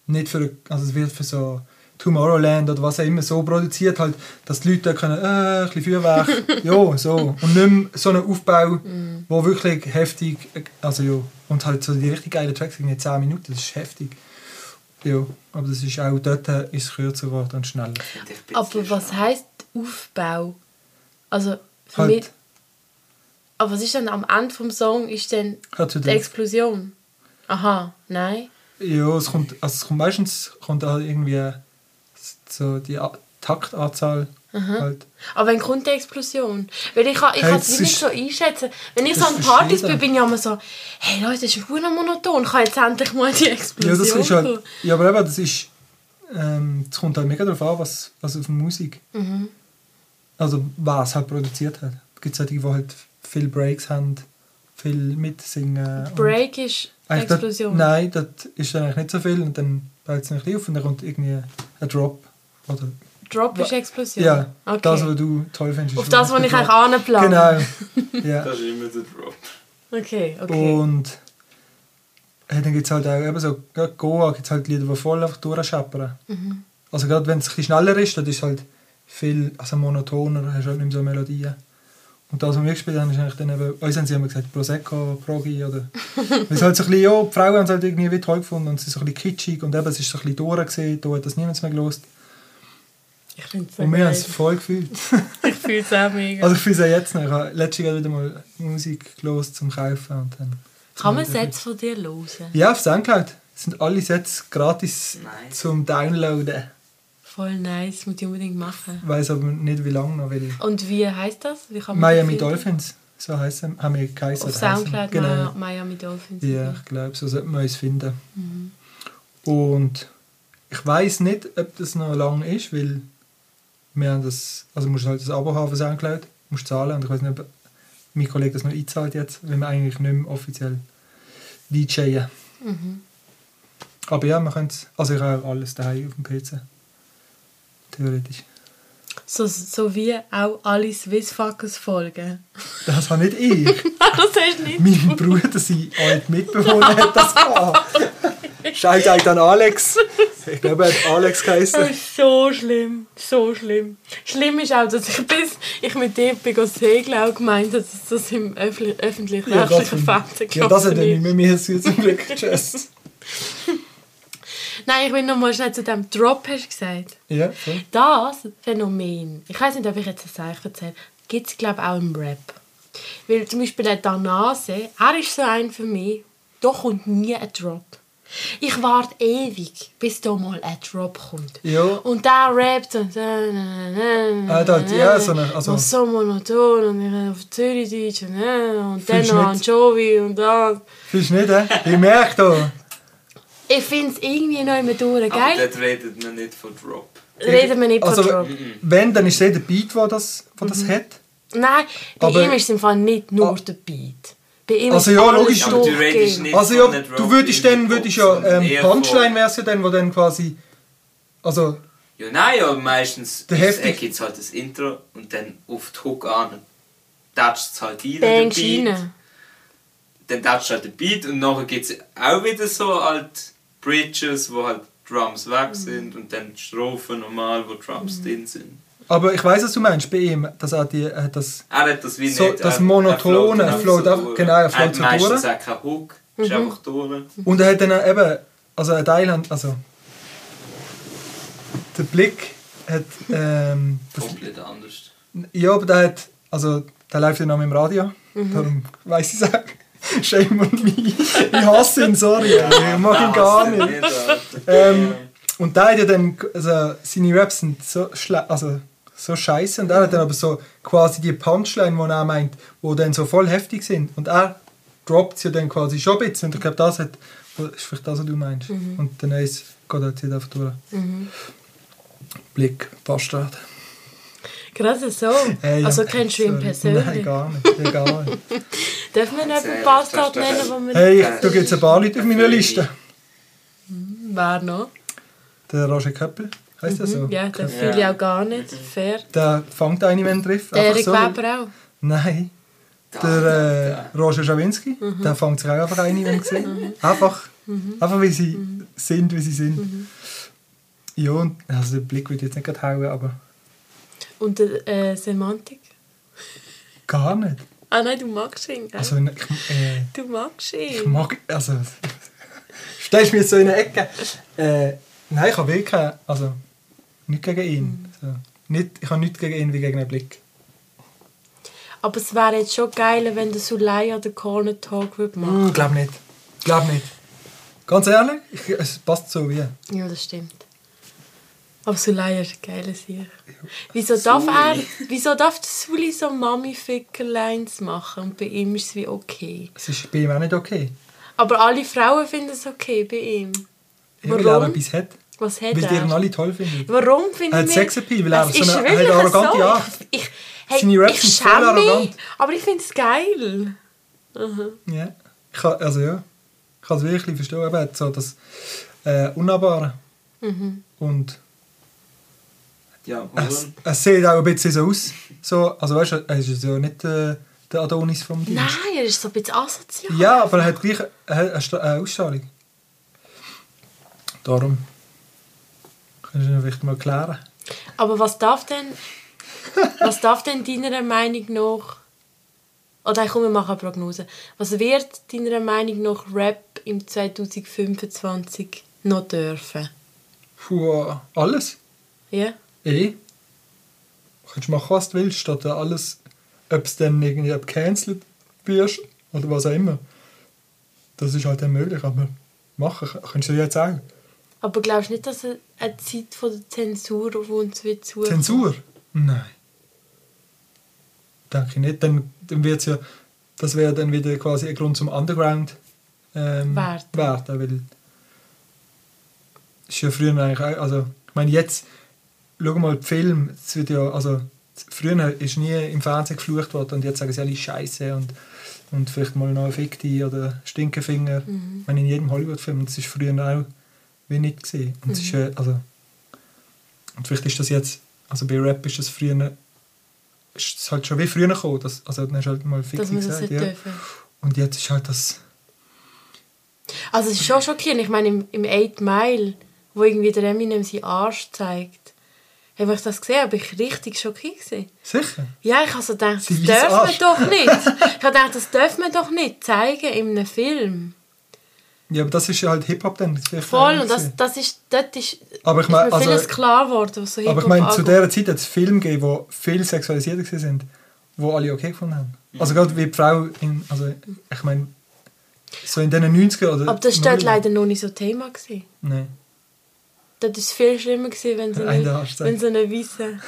nicht für, also es wird für so Tomorrowland oder was auch immer so produziert, halt, dass die Leute da können, äh, ein bisschen Feuerwerk, ja, so. Und nicht mehr so einen Aufbau, wo wirklich heftig, also ja, und halt so die richtig geilen Tracks, irgendwie 10 Minuten, das ist heftig. Ja, aber das ist auch, dort ist es kürzer geworden und schneller. Aber was heisst Aufbau? Also, für Halt. mich... Aber was ist dann am Ende vom Song? Ist dann Halt die Explosion? Aha, nein. Ja, es kommt, also es kommt meistens kommt halt irgendwie so die A Taktanzahl halt. Aber wann kommt die Explosion? Weil ich, kann- ich Hey, kann es das nicht so einschätzen. Wenn ich das so an Partys bin, bin ich immer so, hey Leute, das ist verdammt monoton, kann jetzt endlich mal die Ja, Explosion das ist halt, ja, aber eben, das ist, ähm, es kommt halt mega darauf an, was, was auf Musik, Mhm. also was halt produziert hat. Es gibt solche, die halt viele Breaks haben, viel mitsingen. Break ist Eigentlich dort- Explosion. nein, das ist dann eigentlich nicht so viel und dann baut es nicht auf und dann kommt irgendwie ein Drop. Oder, Drop ist Explosion? ja, okay. das, was du toll findest. Auf das, was ich der eigentlich Drop. anplane. Genau, ja. Das ist immer der Drop. Okay, okay. Und äh, dann gibt es halt auch eben so, gerade Goa gibt es halt Lieder, die voll einfach durchscheppern. Mhm. Also gerade wenn es ein bisschen schneller ist, dann ist es halt viel also monotoner, hast halt nicht mehr so Melodien. Und das, was wir gespielt haben, ist eigentlich dann eben, uns haben sie immer gesagt Prosecco, Progi oder... Weil es halt so ein bisschen, ja, die Frauen haben es halt irgendwie wie toll gefunden und es ist so ein bisschen kitschig und eben, es ist so ein bisschen durch gewesen, da hat das niemand mehr gelost. Ich finde es so Und wir haben es voll gefühlt. Ich fühle es auch mega. Also ich fühle es auch jetzt noch. Ich habe letztes Jahr wieder mal Musik gelost zum Kaufen und dann... Kann man Sätze von dir hören? Ja, auf Soundcloud sind alle Sätze gratis Nice. zum Downloaden. Voll nice, muss ich unbedingt machen. Ich weiss aber nicht, wie lange noch, weil... Und wie heisst das? Wie kann man Miami? Dolphins, so heißen, haben wir geheißen. Auf. Soundcloud Genau. Mi- Miami Dolphins. Ja, ich glaube, so sollten wir uns finden. Mhm. Und ich weiß nicht, ob das noch lang ist, weil wir haben das, also musst du halt das Abo haben für Soundcloud, musst zahlen und ich weiß nicht, ob mein Kollege das noch einzahlt jetzt, weil wir eigentlich nicht mehr offiziell DJen. Mhm. Aber ja, können es, also ich habe alles daheim auf dem PC. Theoretisch. So, so wie auch alle Swissfuckers folgen. Das habe nicht ich. das hast nicht. mein Bruder, sein alter Mitbewohner, hat das gehabt. Shoutout an Alex. Ich glaube, er hat Alex Das geheißen. ist so schlimm, so schlimm. Schlimm ist auch, dass ich bis ich mit dir bin go segeln auch gemeint habe, dass das im öffentlich- öffentlich-rechtlichen Fernsehen ja, das hat er nicht ist. mit mir zu zum Glück. Tschüss. Nein, ich will noch mal schnell zu dem Drop, hast du gesagt. Ja, voll. Das Phänomen, ich weiß nicht, ob ich jetzt das eigentlich erzähle, gibt es glaube ich auch im Rap. Weil zum Beispiel der Danase, er ist so ein für mich, da kommt nie ein Drop. Ich warte ewig, bis da mal ein Drop kommt. Ja. Und der rappt. Ah, da hat- ja, so eine- also- Und so monoton und auf Zürichdeutsch und, äh, und dann noch? Anchovy und das. Findest du nicht, hä? Ich merke da. Ich finde es irgendwie noch immer durch, Aber geil? dort redet man nicht von Drop. Reden wir nicht von Also, Drop. wenn, dann ist es eh der Beat, der das, Mhm. das hat. Nein, bei Aber- ihm ist es im Fall nicht nur Ah. der Beat. Bei ihm Also ja, logisch. Aber du redest durchgehend. nicht Also ja, du würdest dann, würdest ja ähm, Punchline wär's ja dann, wo dann quasi, also Ja, nein, ja, meistens Der ist- heftig- äh, gibt's halt das Intro und dann auf die Hook an. Datscht es halt rein, Bang, der Beat. Dann datscht halt der Beat und nachher gibt es auch wieder so halt Bridges, wo halt Drums weg sind und dann Strophen normal, wo Drums drin sind. Aber ich weiß was du meinst, bei ihm, dass er die, äh, das, Er hat das wie So, nicht. das er- Monotone, er er float so durch. genau, er float hat so meistens durch. auch keinen Hook, ist einfach durch. und er hat dann auch eben, also ein Teil, also der Blick hat, ähm, das, Komplett anders. ja, aber der hat, also der läuft ja noch im Radio, darum weiss ich es auch. Shame on me. Ich hasse ihn, sorry. Ich mag ihn gar nicht. Ähm, und der hat ja dann, also seine Raps sind so schle also so scheiße und er hat dann aber so quasi die Punchline, die er meint, wo dann so voll heftig sind und er droppt sie dann quasi schon ein bisschen und ich glaube, das hat, ist vielleicht das, was du meinst. Und dann ist, geht er jetzt einfach durch. Blick, Bastard. Gerade so. Ja. Also kennst du ihn persönlich? Nein, gar nicht. Ja, nicht. Dürfen wir nicht einen Bastard das nennen, wo wir Hey, nicht da gibt es ein paar Leute auf meiner Liste. Wer noch? Der Roger Köppel, heißt der so? Mhm. Ja, Köppel. fühle ich auch gar nicht. Fair. Der fängt einen, wenn er trifft. Der Erik so. Weber auch. Nein. Der äh, Roger Schawinski, Mhm. der fängt sich auch einfach ein, wenn er sieht. Einfach, einfach wie sie Mhm. sind, wie sie sind. Ja, und also den Blick würde ich jetzt nicht gerade hauen, aber Und der äh, Semantik? gar nicht. Ah nein, du magst ihn, gell? Also, ich, äh, du magst ich ihn. mag, also, stellst du mich jetzt so in eine Ecke. Äh, nein, ich habe wirklich, keine- also, nicht gegen ihn. Mhm. So. Nicht, ich habe nichts gegen ihn wie gegen einen Blick. Aber es wäre jetzt schon geil, wenn der Sulaya den Corner Talk würde machen Mm, glaub nicht. Glaub nicht. Ganz ehrlich, ich, es passt so wie. Ja, das stimmt. Aber Sulaya ist ein geiler Sieg. Wieso darf er, wieso darf der Suli so Mami-Fickerlines machen und bei ihm ist es wie okay? Es ist bei ihm auch nicht okay. Aber alle Frauen finden es okay bei ihm. Weil er etwas hat. Was hat Weil die ihn er? alle toll finden. Warum finde Er ich hat Sexappeal, weil er Es so eine- eine arrogante so. Art. Ich, ich, hey, Seine Raps ich sind voll mich, arrogant. aber ich finde es geil. Ja. Ich kann, also ja. Ich kann es wirklich verstehen. Er hat so das äh, Unnahbare. Mhm. Und Ja, es, und es sieht auch ein bisschen so aus. So, also weißt du, er ist ja nicht äh, der Adonis vom Dienst. Nein, er ist so ein bisschen asozial. Ja, aber er hat gleich er eine eine Ausstrahlung. Darum. Kannst du ihn vielleicht mal klären. Aber was darf denn, was darf denn deiner Meinung nach Oder komm, wir machen eine Prognose. Was wird deiner Meinung nach Rap im 2025 noch dürfen? Puh, alles. Ja? Eh. Kannst machen, was du willst, statt alles, ob es dann irgendwie gecancelt wirst oder was auch immer. Das ist halt dann möglich, aber machen kannst du ja jetzt auch. Aber glaubst du nicht, dass eine Zeit von der Zensur auf uns wird zukommen? Zensur? Nein. Denke ich nicht. Dann, dann wird's ja, das wäre dann wieder quasi ein Grund zum Underground ähm, Werden. werden. Weil ist ja früher eigentlich auch, also ich meine jetzt, schau mal, die Film, es wird ja, also früher ist nie im Fernsehen geflucht worden und jetzt sagen sie alle Scheiße und, und vielleicht mal noch Fick dich oder Stinkefinger. Mhm. Ich meine, in jedem Hollywood-Film, und das ist früher auch wie nicht gesehen. Und, es ist, Mhm. äh, also, und vielleicht ist das jetzt, also bei Rap ist das früher, ist es halt schon wie früher gekommen, dass, also dann hast du halt mal Fick Dass wir das gesagt, nicht ja. dürfen. Und jetzt ist halt das, Also es ist schon schockierend. Ich meine, im, im 8 Mile, wo irgendwie der Eminem seinen Arsch zeigt, habe ich das gesehen, aber ich richtig schockiert gewesen. sicher. Ja, ich habe so gedacht, das man Arsch. doch nicht. Ich habe gedacht, das darf man doch nicht zeigen in einem Film. Ja, aber das ist ja halt Hip-Hop dann. Voll, und das, das ist, dort ist, aber ich ist meine, mir vieles also, klar geworden, was so aber ich meine, zu dieser Zeit hat es Filme gegeben, die viel sexualisiert waren, die alle okay gefunden haben. Also gerade wie die Frau, in, also ich meine, so in den 90er oder... Aber das war dort 90er. leider noch nicht so Thema. Gewesen. Nein. Dort war viel schlimmer, gewesen, wenn so Ein eine, wenn so eine weiße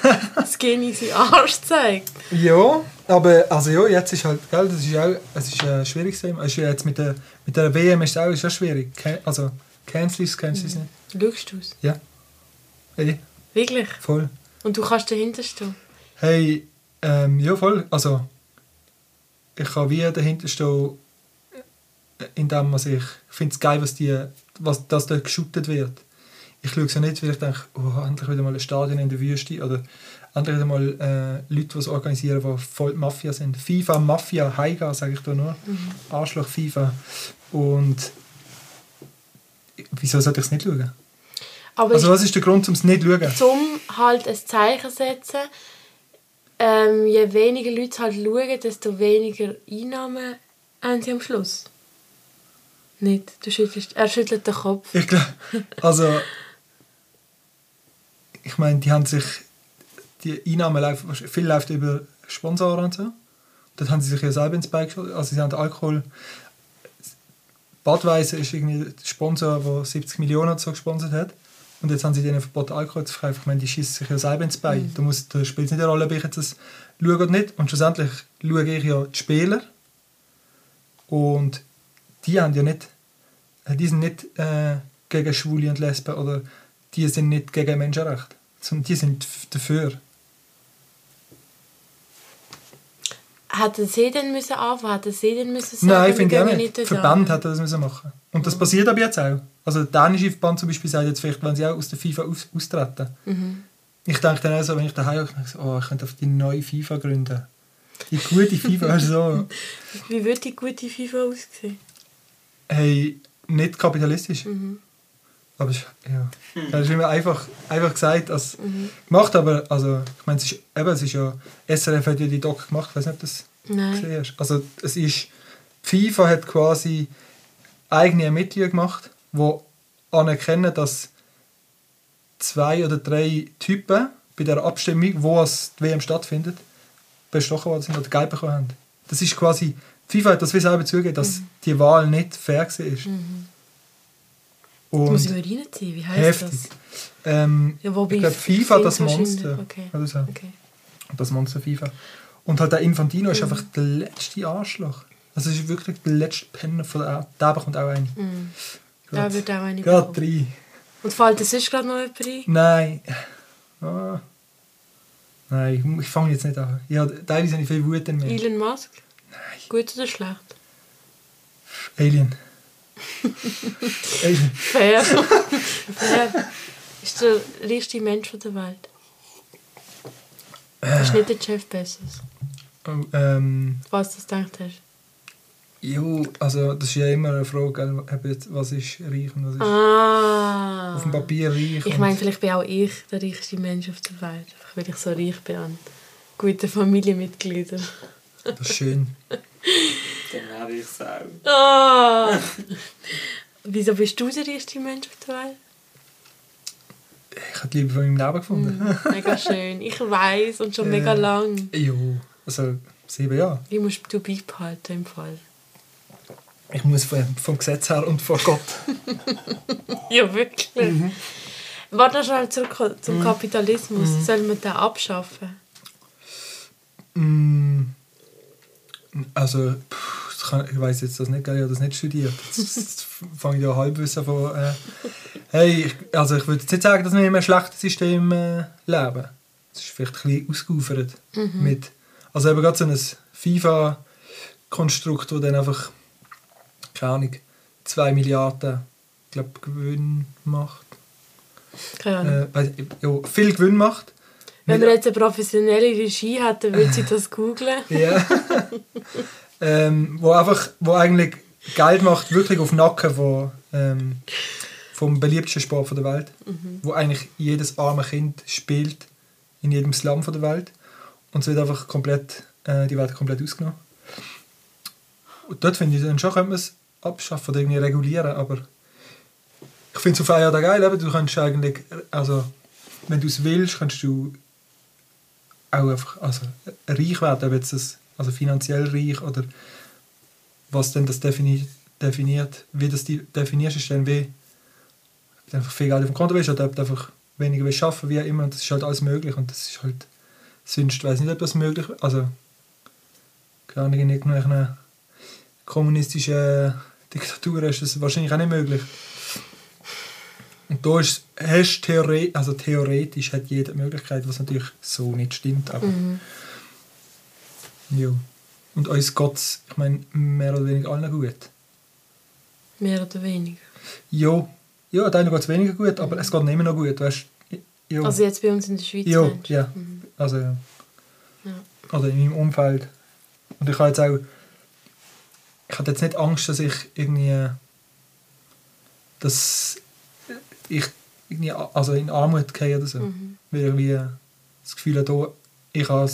Skinny seinen Arsch zeigt. Ja, aber also ja, jetzt ist halt, gell, das ist auch, es ist ein schwieriges Thema. Ja jetzt mit der, mit der WM ist es auch, ist auch schwierig. Also, kennst du es, kennst du es nicht? Schaust du es? Ja. Hey, Wirklich? voll. Und du kannst dahinter stehen? Hey, ähm, ja voll, also ich kann wie dahinter stehen, indem man sich, ich finde es geil, was die, was, dass da geshootet wird. Ich schaue es ja nicht, weil ich denke, oh, endlich wieder mal ein Stadion in der Wüste oder wieder mal äh, Leute, die es organisieren, die voll Mafia sind. FIFA, Mafia, Heiga, sage ich da nur. Arschloch FIFA. Und wieso sollte ich es nicht schauen? Aber Also was ist der Grund, um es nicht zu schauen? zum halt ein Zeichen setzen, ähm, je weniger Leute halt schauen, desto weniger Einnahmen haben sie am Schluss. Nicht? Du schüttelst, er schüttelt den Kopf. Ich glaube, also ich meine, die haben sich die Einnahmen laufen, viel läuft über Sponsoren und so. Dort haben sie sich ja selber ins Bein geschossen. Also sie haben Alkohol. Badweiser ist irgendwie der Sponsor, der 70 Millionen so gesponsert hat. Und jetzt haben sie denen verboten, Alkohol zu verkaufen. Ich meine, die schießen sich ja selber ins Bein. Da, muss, da spielt es nicht eine Rolle, ob ich jetzt das schaue oder nicht. Und schlussendlich schaue ich ja die Spieler. Und die haben ja nicht, die sind nicht äh, gegen Schwule und Lesben oder die sind nicht gegen Menschenrechte, sondern die sind f- dafür. Hätten sie denn müssen anfangen? Hätten sie denn müssen sagen, Nein, wir finde ich auch nicht. Verband an? hätte das müssen machen Und das passiert aber jetzt auch. Also der dänische Verband zum Beispiel sagt jetzt vielleicht, wenn sie auch aus der FIFA aus austreten. Mhm. Ich denke dann auch so, wenn ich daheim bin, so, oh, ich könnte auf die neue FIFA gründen. Die gute FIFA, also, Wie würde die gute FIFA aussehen? hey, nicht kapitalistisch. Mhm. Aber es- ja, das ist immer einfach, einfach gesagt, als Mhm. gemacht, aber also, ich meine, es ist, eben, es ist ja, SRF hat ja die Doc gemacht, ich weiß nicht, ob du das Nein. gesehen hast. Also es ist, FIFA hat quasi eigene Ermittlungen gemacht, die anerkennen, dass zwei oder drei Typen bei der Abstimmung, wo es die WM stattfindet, bestochen worden sind oder Geld bekommen haben. Das ist quasi, FIFA hat das wie selber zugegeben, dass die Wahl nicht fair war. Mhm. Und Muss ich mal reinziehen? Wie heisst heftig. das? Ähm, Ja, ich glaube, FIFA, das Monster. okay. Oder so. Okay. Das Monster FIFA. Und halt der Infantino Mhm. ist einfach der letzte Arschloch. Also es ist wirklich der letzte Penner von der Der bekommt auch einen. Mhm. Da Gerade- wird auch eine Gerade drei. Und fällt das sonst gerade noch jemand rein? Nein. Ah. Nein, ich, ich fange jetzt nicht an. Ja, teilweise habe ich viel Wut in mir. Elon Musk? Nein. Gut oder schlecht? Alien. Fair. Fair. Ist der reichste Mensch der Welt. Das ist nicht der Jeff Bezos. Oh, ähm, Was du gedacht hast. jo, also das ist ja immer eine Frage, was ist reich und was ist Ah. auf dem Papier reich. Ich meine, vielleicht bin auch ich der reichste Mensch auf der Welt. Einfach weil ich so reich bin an guten Familienmitgliedern. Das ist schön. Wäre ich es auch. Ah. Wieso bist du der erste Mensch auf der Welt? Ich habe die Liebe von meinem Leben gefunden. Mm, mega schön. Ich weiß und schon mega Äh. lang. Jo, also sieben Jahre. Wie musst du beibehalten im Fall? Ich muss vom, vom Gesetz her und vor Gott. Ja, wirklich. Mhm. Warte schnell zurück zum Kapitalismus. Soll man den abschaffen? Mm, Also, pff, kann, ich weiß jetzt das nicht, ich habe das nicht studiert. Jetzt, jetzt fange ich ja halbwissen von. Äh, hey, ich, also ich würde jetzt nicht sagen, dass wir in einem schlechten System äh, leben. Das ist vielleicht ein bisschen ausgeufert. Mit, also eben gerade so ein FIFA-Konstrukt, das dann einfach, keine Ahnung, 2 Milliarden ich glaube, Gewinn macht. Keine Ahnung. Äh, ja, viel Gewinn macht. Wenn man jetzt eine professionelle Regie hat, dann würde sie das googlen. Ja. ähm, wo einfach, wo eigentlich Geld macht, wirklich auf Nacken von, ähm, vom beliebtesten Sport der Welt. Wo eigentlich jedes arme Kind spielt in jedem Slum der Welt. Und es wird einfach komplett, äh, die werden komplett ausgenommen. Und dort finde ich, dann schon könnte man es abschaffen oder irgendwie regulieren, aber ich finde es auf eine Art geil, eben, du kannst eigentlich, also wenn du es willst, kannst du auch einfach also, reich werden, ob jetzt das, also finanziell reich oder was denn das defini definiert, wie das die definierst, ist dann wie ob du einfach viel Geld auf dem Konto willst oder ob du einfach weniger willst arbeiten, wie auch immer, und das ist halt alles möglich und das ist halt sonst, weiß nicht, ob das möglich also keine Ahnung, in irgendwelchen kommunistischen Diktaturen ist das wahrscheinlich auch nicht möglich. Und da ist, hast theore also theoretisch hat jeder Möglichkeit, was natürlich so nicht stimmt. Aber, Mhm. Ja. Und uns geht ich meine, mehr oder weniger allen gut. Mehr oder weniger. Ja, ja denen geht es weniger gut, aber es geht nicht immer noch gut. Weißt, ja. Also jetzt bei uns in der Schweiz. ja, meinst du? ja. Mhm. Also, ja. Ja. Oder in meinem Umfeld. Und ich habe jetzt auch. Ich hatte jetzt nicht Angst, dass ich irgendwie. dass ich irgendwie also in Armut gehe oder so. Mhm. Weil ich irgendwie das Gefühl habe, ich habe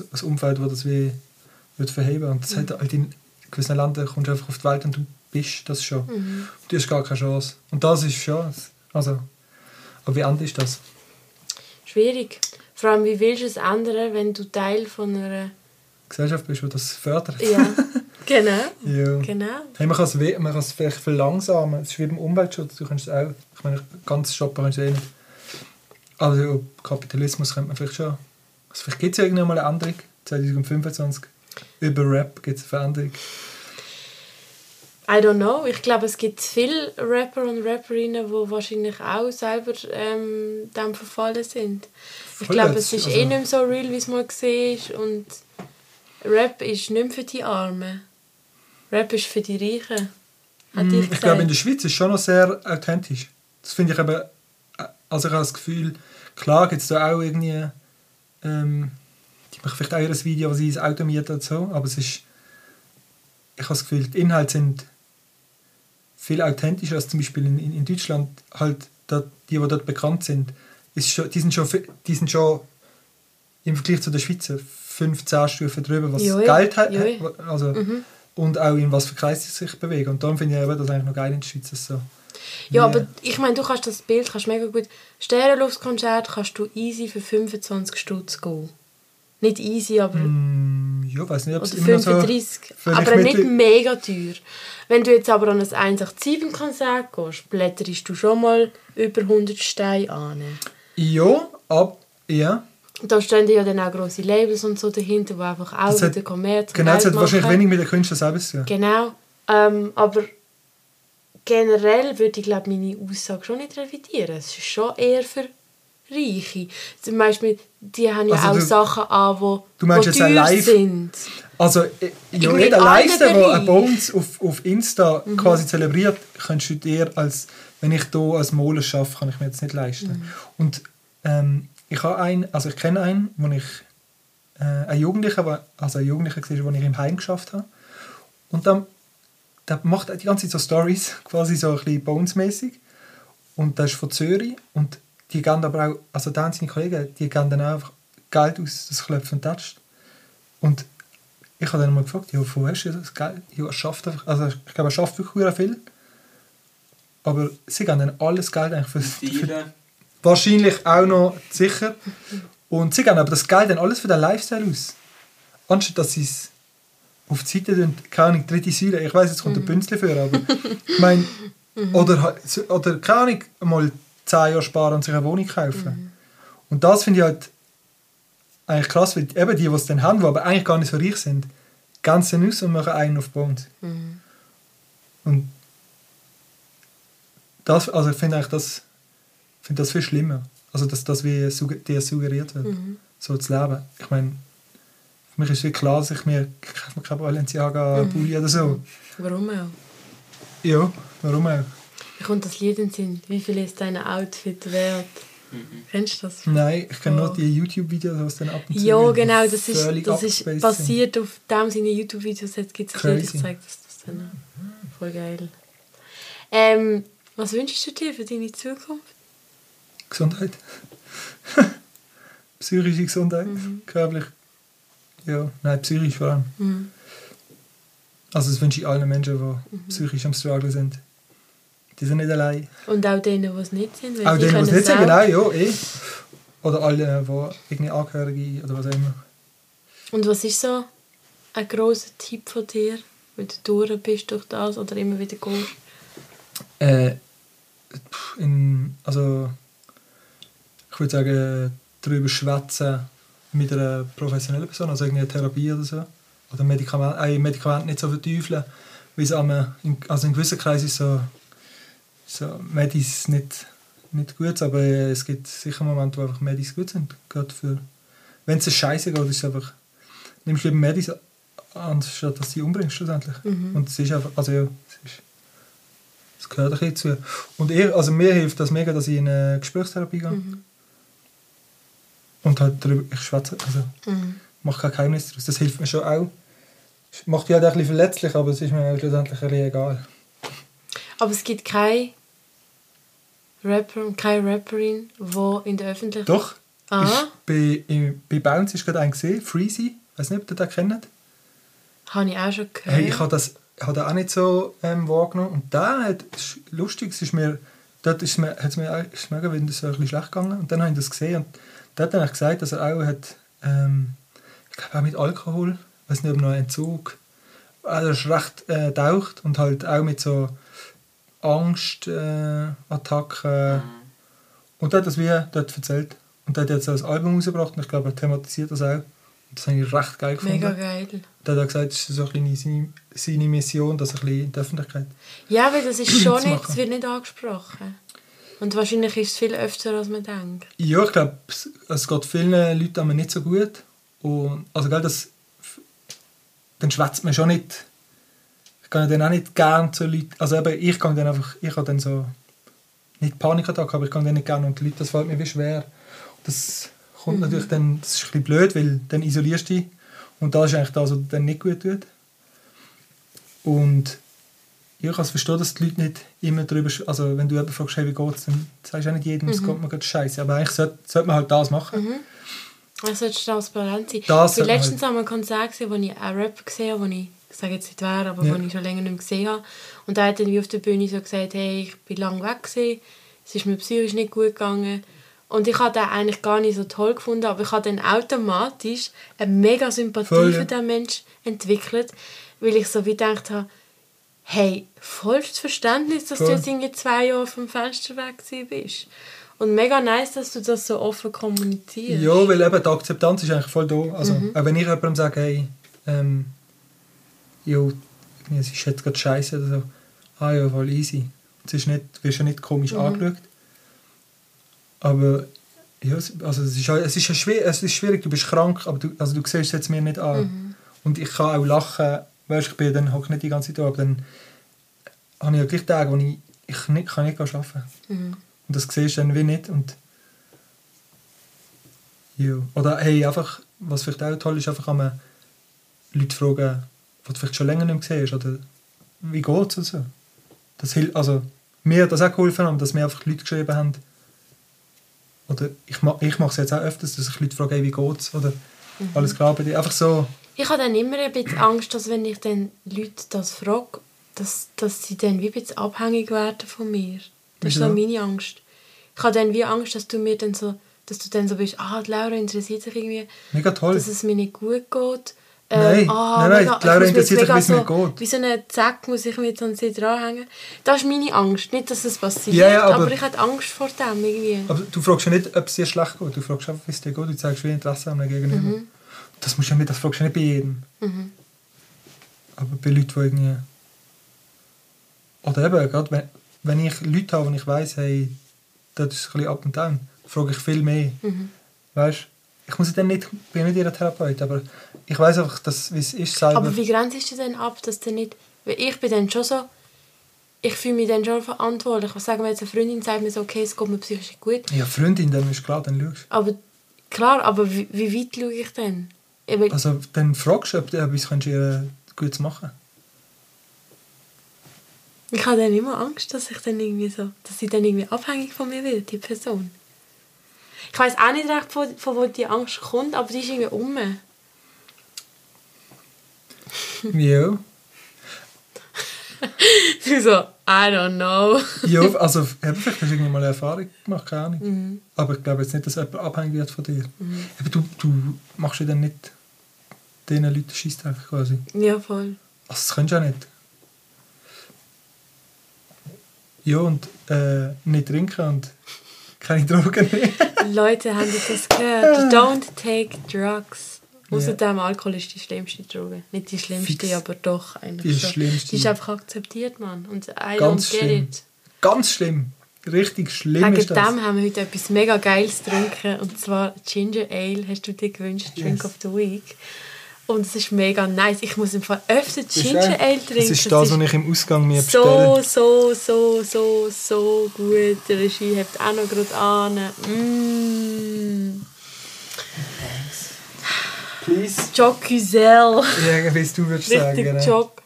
ein, ein Umfeld, das das wie wird verheben Und das hat halt in gewissen Ländern kommst du einfach auf die Welt und du bist das schon. Mhm. Du hast gar keine Chance. Und das ist schon. Also, aber wie anders ist das? Schwierig. Vor allem, wie willst du es ändern, wenn du Teil von einer... Gesellschaft bist, die das fördert. Ja, genau. Ja. Genau. Hey, man kann es we- man kann es vielleicht verlangsamen. Es ist wie beim Umweltschutz. Du kannst es auch. Ich meine, ganz stoppen kannst du eh nicht. Aber ja, Kapitalismus könnte man vielleicht schon. Vielleicht gibt es ja irgendwann mal eine Änderung. 2025. Über Rap gibt es eine Veränderung. I don't know. Ich glaube, es gibt viele Rapper und Rapperinnen, die wahrscheinlich auch selber ähm, dem verfallen sind. Ich Voll glaube, jetzt, es ist also- eh nicht mehr so real, wie es mal war. Und Rap ist nicht mehr für die Armen. Rap ist für die Reichen. Hat Mm, ich Ich glaube, in der Schweiz ist es schon noch sehr authentisch. Das finde ich eben. äh, Also ich habe das Gefühl, klar gibt es da auch irgendwie. Ähm, die machen vielleicht auch ein Video, wo sie ein Auto mieten oder so, aber es ist. Ich habe das Gefühl, die Inhalte sind viel authentischer als zum Beispiel in, in, Deutschland. Halt, da, die, die dort bekannt sind, ist schon, die, sind schon, die sind schon im Vergleich zu den Schweizer 15 Stufen drüber, was ja. Geld hat. Also, Mhm. und auch in was für Kreise sie sich bewegen. Und darum finde ich eben das eigentlich noch geil in der Schweiz. dass So. Ja, aber ich meine, du kannst das Bild kannst mega gut. Sternenluftkonzert kannst du easy für 25 Stutz gehen. Nicht easy, aber. Mm, ja, weiß nicht, ob es immer noch so... 35. vielleicht aber nicht mega teuer. Wenn du jetzt aber an ein 187-Konzert gehst, blätterst du schon mal über 100 Steine an. Ja, ab... Ja. Da stehen ja dann auch grosse Labels und so dahinter, die einfach auch Das wieder Kommerz Genau, das hat wahrscheinlich wenig mit den Künstlern selber zu tun. Genau. Ähm, aber generell würde ich glaube meine Aussage schon nicht revidieren. Es ist schon eher für Reiche. Zum Beispiel, die haben ja Also auch du- Sachen an, die, du meinst die jetzt ein Live- sind. Also, äh, ja, jeder Leiste, der ein Bones auf, auf Insta Mhm. quasi zelebriert, kannst du dir als... Wenn ich hier als Moler arbeite, kann ich mir jetzt nicht leisten. Mhm. Und ähm, ich habe einen... Also ich kenne einen, wo ich... Äh, ein Jugendlicher, also ein Jugendlicher war, den ich im Heim geschafft habe. Und dann der macht die ganze Zeit so Stories, quasi so ein bisschen Bones-mäßig. Und das ist von Zürich. Und die geben aber auch, also da haben seine Kollegen, die geben dann auch einfach Geld aus, das klopft und tätscht. Und ich habe dann mal gefragt, ja, wo hast du das Geld? Ja, er schafft einfach, also ich glaube, er schafft wirklich viel. Aber sie geben dann alles Geld eigentlich für, für wahrscheinlich auch noch sicher. Und sie geben aber das Geld dann alles für den Lifestyle aus. Anstatt dass sie es auf die Seite tun, keine Ahnung, dritte Säule, ich weiß jetzt kommt der Bünzli für, aber ich meine, oder, halt so- oder keine Ahnung, mal 10 Jahre sparen und sich eine Wohnung kaufen. Und das finde ich halt eigentlich krass, weil eben die, die es dann haben, die aber eigentlich gar nicht so reich sind, ganz aus und machen einen auf Bond. Und das, also ich finde eigentlich das, ich finde das viel schlimmer. Also dass das wie sugge- dir suggeriert wird, so zu leben. Ich meine, für mich ist wie klar, dass ich mir, ich kaufe mir kein Balenciaga Pulli oder so. Warum auch? Ja, warum auch? Mir kommt das Lied in den Sinn. Wie viel ist dein Outfit wert? Kennst du das? Nein, ich kenne Oh. nur die YouTube-Videos, was dann ab und zu Ja, genau. Das ist, das ist basiert auf dem seine YouTube-Videos. Jetzt gibt es ein Lied, ich zeige das, das dann. auch. Voll geil. Ähm, was wünschst du dir für deine Zukunft? Gesundheit. Psychische Gesundheit, körperlich. Ja, nein, psychisch vor allem. Mhm. Also das wünsche ich allen Menschen, die psychisch am Struggle sind. Die sind nicht allein. Und auch denen, die es nicht sind. Auch denen, die es nicht sind, genau, ja, eh. Oder alle, die irgendwie Angehörige oder was auch immer. Und was ist so ein grosser Tipp von dir, wenn du durch bist durch das oder immer wieder gehst? Äh, in, also, ich würde sagen, darüber schwätzen mit einer professionellen Person, also irgendwie eine Therapie oder so. Oder Medikament, ein Medikament nicht so verteufeln, weil es in, also in gewissen Kreisen so, so Medis nicht, nicht gut, aber äh, es gibt sicher Momente, wo einfach Medis gut sind. Gerade für, wenn es scheiße geht, ist es einfach, nimmst du lieber Medis, anstatt dass du sie umbringst schlussendlich. Und es ist einfach, also ja, es ist, das gehört ein bisschen zu. Und ihr, also mir hilft das mega, dass ich in eine Gesprächstherapie gehe. Und halt darüber, ich schwätze, also Mhm. mache kein Geheimnis daraus. Das hilft mir schon auch. Macht dich halt auch ein bisschen verletzlich, aber es ist mir auch schlussendlich ein bisschen egal. Aber es gibt keine Rapper und keine Rapperin, die in der Öffentlichkeit... Doch, Ah, ist bei, bei Bounce ist gerade ein gesehen, Freezy, ich weiß nicht, ob ihr den kennt. habe ich auch schon gehört. Hey, ich habe das habe den auch nicht so ähm, wahrgenommen. Und da hat, es ist lustig, es ist mir, dort ist mir, hat es mir, ist mir so ein bisschen schlecht gegangen. Und dann habe ich das gesehen und da hat er eigentlich gesagt, dass er auch hat, ähm, ich glaube auch mit Alkohol, ich weiß nicht, ob noch Entzug, also er ist recht äh, taucht und halt auch mit so Angstattacken. Äh, Attacken. und er hat das wie dort erzählt. Und er hat jetzt so ein Album rausgebracht und ich glaube, er thematisiert das auch. Und das habe ich recht geil gefunden. Mega geil. Da hat er gesagt, es ist so ein seine, seine Mission, dass er ein bisschen in die Öffentlichkeit... Ja, weil das ist schon Zu nicht, machen. es wird nicht angesprochen. Und wahrscheinlich ist es viel öfter, als man denkt. Ja, ich glaube, es- es geht vielen Leuten nicht so gut. Und, also, gell, das, dann schwätzt man schon nicht. Ich kann dann auch nicht gerne zu Leuten... Also eben, ich kann dann einfach... Ich habe dann so... Nicht Panikattacke, aber ich kann dann nicht gerne und die Leute, das fällt mir wie schwer. Das kommt natürlich dann... Das ist ein bisschen blöd, weil dann isolierst du dich. Und das ist eigentlich das, was dir dann nicht gut tut. Und ja, ich kann es verstehen, dass die Leute nicht immer darüber... Also wenn du jemanden fragst, hey, wie geht's, dann sagst du auch nicht jedem, es geht mir gerade scheiße. Aber eigentlich sollte, sollte man halt das machen. Es sollte transparent sein. Das ich man letztens an einem Konzert, gesehen, wo ich einen Rapper gesehen habe, wo ich, ich sage jetzt nicht wer, aber Ja. wo ich schon länger nicht mehr gesehen habe. Und der hat dann wie auf der Bühne so gesagt, hey, ich bin lange weg gewesen, es ist mir psychisch nicht gut gegangen. Und ich habe den eigentlich gar nicht so toll gefunden, aber ich habe dann automatisch eine mega Sympathie Voll, ja. für diesen Menschen entwickelt, weil ich so wie gedacht habe, hey, vollstes Verständnis, dass Voll. du jetzt irgendwie zwei Jahre vom Fenster weg bist. Und mega nice, dass du das so offen kommunizierst. Ja, weil eben die Akzeptanz ist eigentlich voll da. Also, auch wenn ich jemandem sage, hey, ähm, jo, es ist jetzt gerade scheiße oder so, ah ja, voll easy. Es ist nicht, du wirst ja nicht komisch angeschaut. Aber ja, es, also es, ist, es, ist schwer, es ist schwierig, du bist krank, aber du, also du siehst es jetzt mir nicht an. Und ich kann auch lachen, weißt, ich bin dann hocke nicht die ganze Zeit da, aber dann habe ich ja gleich Tage, wo ich, ich nicht, kann nicht arbeiten kann. Und das siehst du dann wie nicht. Und ja. Oder hey, einfach, was vielleicht auch toll ist, einfach einmal Leute fragen, die du vielleicht schon länger nicht mehr siehst, oder wie geht es so. Das hilft, also mir hat das auch geholfen, haben, dass mir einfach Leute geschrieben haben, oder ich, ma- ich mache es jetzt auch öfters, dass ich Leute frage, hey, wie geht's, oder alles klar bei dir. Einfach so, Ich habe dann immer ein bisschen Angst, dass wenn ich dann Leute das frage, dass, dass sie dann wie ein bisschen abhängig werden von mir. Das ist so meine Angst. Ich habe dann wie Angst, dass du mir dann so, dass du dann so bist, ah, die Laura interessiert sich irgendwie, Mega toll. dass es mir nicht gut geht. Nein, nein, nein, die ich Laura mir interessiert sich, mega wie es mir so, geht. Wie so ein Zack muss ich mir an sie dranhängen. Das ist meine Angst. Nicht, dass es passiert, Ja, ja, aber, aber- ich habe Angst vor dem irgendwie. Aber du fragst ja nicht, ob es dir schlecht geht. Du fragst einfach, wie es dir geht. Du zeigst wie Interesse an einem Gegenüber. Mhm. Das, musst du ja nicht, das fragst du nicht bei jedem. Aber bei Leuten, die irgendwie... Oder eben, gerade wenn, wenn ich Leute habe, wo ich weiss, hey, das ist ein bisschen up and down, frage ich viel mehr. Weißt ich muss ja dann nicht, ich bin nicht ihr Therapeut, aber ich weiß einfach, dass, wie es ist selber. Aber wie grenzt du denn ab, dass du nicht... Weil ich bin dann schon so... Ich fühle mich dann schon verantwortlich. Was sagen wir jetzt, eine Freundin sagt mir so, okay, es geht mir psychisch gut. ja, Freundin, dann ist klar, dann schaust Aber klar, aber wie, wie weit schaue ich denn? Eben. Also dann fragst du, ob du etwas kannst ihr Gutes machen ich habe dann immer Angst, dass ich dann irgendwie so... Dass sie dann irgendwie abhängig von mir wird, die Person. Ich weiß auch nicht recht, von, von wo die Angst kommt, aber die ist irgendwie um. Ja. Du so, I don't know. Ja, also vielleicht hast du irgendwann mal eine Erfahrung gemacht, keine Ahnung. Mhm. Aber ich glaube jetzt nicht, dass jemand abhängig wird von dir. Eben, du, du machst ja dann nicht diesen Leuten Scheissdreck quasi. Ja, voll. Also das kannst du ja nicht. Ja, und äh, nicht trinken und keine Drogen nehmen. Leute, habt ihr das gehört? Don't take drugs. Ja. Außerdem Alkohol ist die schlimmste Droge. Nicht die schlimmste, Fix. aber doch eigentlich Die ist schlimmste. Die ist einfach akzeptiert, Mann. Und I Ganz don't schlimm. Ganz schlimm. Richtig schlimm Wegen ist dem das. haben wir heute etwas mega Geiles getrunken. Und zwar Ginger Ale, hast du dir gewünscht, Drink Yes. of the Week. Und es ist mega nice. Ich muss im Fall öfter Ginger Das Ale trinken. Das ist das, was ich im Ausgang mir so, bestelle. so, so, so, so gut. Der Regie hebt auch noch gerade an. Mm. Please. Jocusel. Ja, wie es du würdest sagen. Richtig? Jock.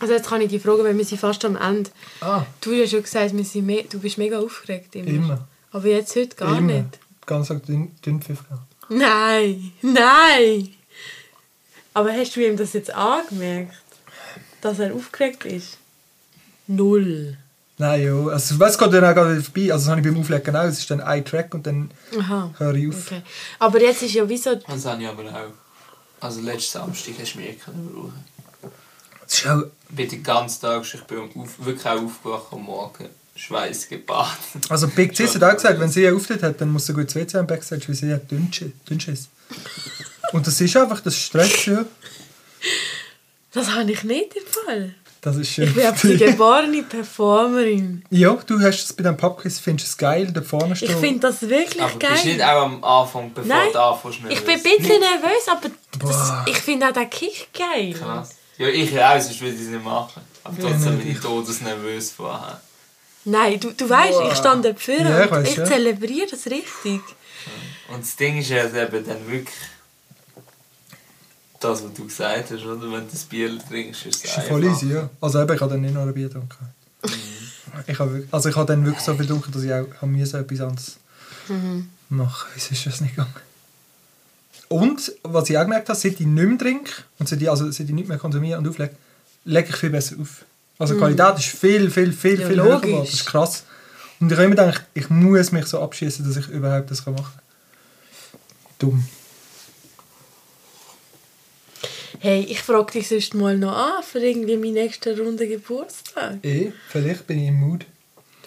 Also jetzt kann ich dich fragen, weil wir sind fast am Ende. Ah, Du hast ja schon gesagt, wir sind du bist mega aufgeregt immer. Immer. Aber jetzt heute gar immer. nicht. Ganz sagt dünn, Dünnpfiff gehabt. Nein, nein. Aber hast du ihm das jetzt angemerkt? Dass er aufgeregt ist? Null. Nein, ja. Also, was geht dann auch gerade vorbei? Also, das habe ich beim Auflegen auch. Es ist dann ein Track und dann Aha. höre ich auf. Okay. Aber jetzt ist ja wie so... Das habe ich aber auch. Also letzten Samstag hast du mich eh können brauchen. Es ist auch, Ich bin den ganzen Tag, ich bin auf, wirklich auch aufgewacht am Morgen. Schweiß gebadet. also, Big Cis hat auch gesagt, wenn sie einen Auftritt hat, dann muss sie gut WC am Backstage, weil sie hat Dünnschiss. Dünnschiss. Und das ist einfach, das ist Stress, ja. Das habe ich nicht im Fall. Das ist schön. Ich bin die geborene Performerin. ja, du hast es bei dem Pubquiz, findest du es geil, da vorne Ich stehen. finde das wirklich Aber bist du nicht geil. auch am Anfang, bevor Nein, du anfängst, Ich bin ein bisschen nervös, aber das, ich finde auch den Kick geil. Krass. Ja, ich auch, sonst würde ich es nicht machen. Aber Ja, trotzdem nicht bin ich ich. todesnervös vorher. Nein, du, du weißt, Boah. ich stand dafür Ja, ich und weiss, ich ja. zelebriere das richtig. Und das Ding ist ja eben dann wirklich das, was du gesagt hast, oder? Wenn du das Bier trinkst, ist es Das ist voll easy, ja. Also eben, ich habe dann nicht noch ein Bier getrunken. Ich habe, wirklich- also ich habe dann wirklich so viel getrunken, dass ich auch habe müssen etwas anderes machen Wieso ist das nicht gegangen? Und, was ich auch gemerkt habe, seit ich nicht mehr trinke und seit ich, also seit ich nicht mehr konsumiere und auflege, lege ich viel besser auf. Also die Qualität ist viel, viel, viel, Ja, viel höher geworden. Das ist krass. Und ich habe immer gedacht, ich muss mich so abschießen, dass ich überhaupt das machen kann. Dumm. Hey, ich frage dich sonst mal noch an für irgendwie meinen nächsten Runde Geburtstag. Eh, vielleicht bin ich im Mood.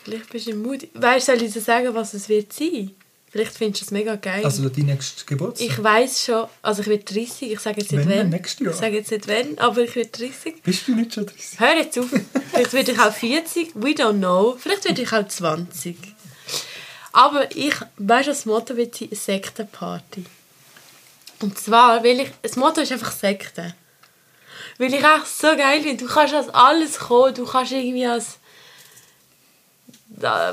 Vielleicht bist du im Mut. Weißt du, soll ich dir sagen, was es wird sein? Vielleicht findest du es mega geil. Also dein nächster Geburtstag. ich weiß schon, also ich werde 30, ich sage jetzt nicht Wenn? Nächstes Jahr? Ich sage jetzt nicht wann, aber ich werde 30. Bist du nicht schon 30? Hör jetzt auf. Vielleicht werde ich auch 40, we don't know. Vielleicht werde ich auch 20. Aber ich, weißt du, das Motto wird sein, Sektenparty. Und zwar, weil ich, das Motto ist einfach Sekte. Weil ich auch so geil finde, du kannst als alles kommen, du kannst irgendwie als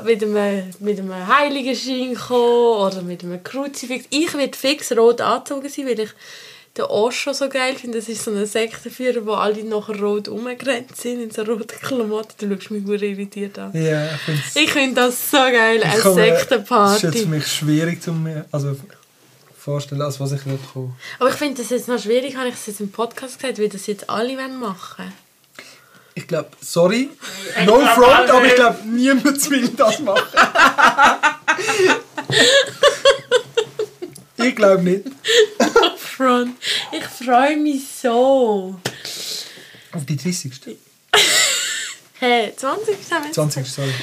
mit einem, mit einem Heiligenschein kommen oder mit einem Kruzifix. Ich werde fix rot angezogen sein, weil ich den Osho so geil finde. Das ist so ein Sektenführer, wo alle nachher rot umgerannt sind in so roten Klamotten. Du schaust mich nur irritiert an. Ja, ich finde das so geil, eine komme- Das ist jetzt Sektenparty. für mich schwierig, zum, also vorstellen, als was ich würde kommen. Aber ich finde das jetzt noch schwierig, habe ich es jetzt im Podcast gesagt, weil das jetzt alle wollen machen Ich glaube, sorry, no front, aber ich glaube, niemand will das machen. ich glaube nicht. Front. Ich freue mich so. Auf die 30. Hey, 20 haben wir 20. sorry.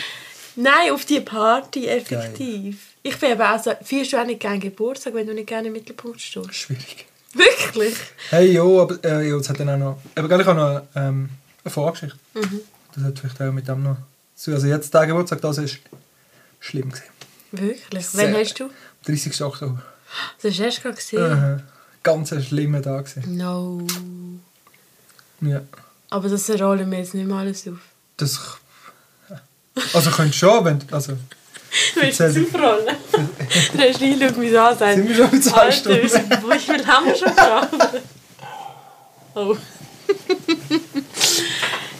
Nein, auf die Party, effektiv. Ich bin eben auch so, fühlst du auch nicht gerne Geburtstag, wenn du nicht gerne im Mittelpunkt stehst? Schwierig. Wirklich? Hey, jo, aber äh, jo, es hat dann auch noch... Aber ich habe noch ähm, eine Vorgeschichte. Das hat vielleicht auch mit dem noch zu. Also jetzt der Geburtstag, das ist schlimm gewesen. Wirklich? Sehr. Wann hast du? 30. Oktober. Das du erst gerade gesehen. Aha. Ganz ein schlimmer Tag gewesen. No. Ja. Aber das rollen wir jetzt nicht mal alles auf. Das... Also könntest schon, wenn... Also, Willst du es aufrollen? Der Schneid schaut mich so an und sagt, sind wir schon bei zwei Alter, Stunden? wie viel haben wir schon geschafft? Oh.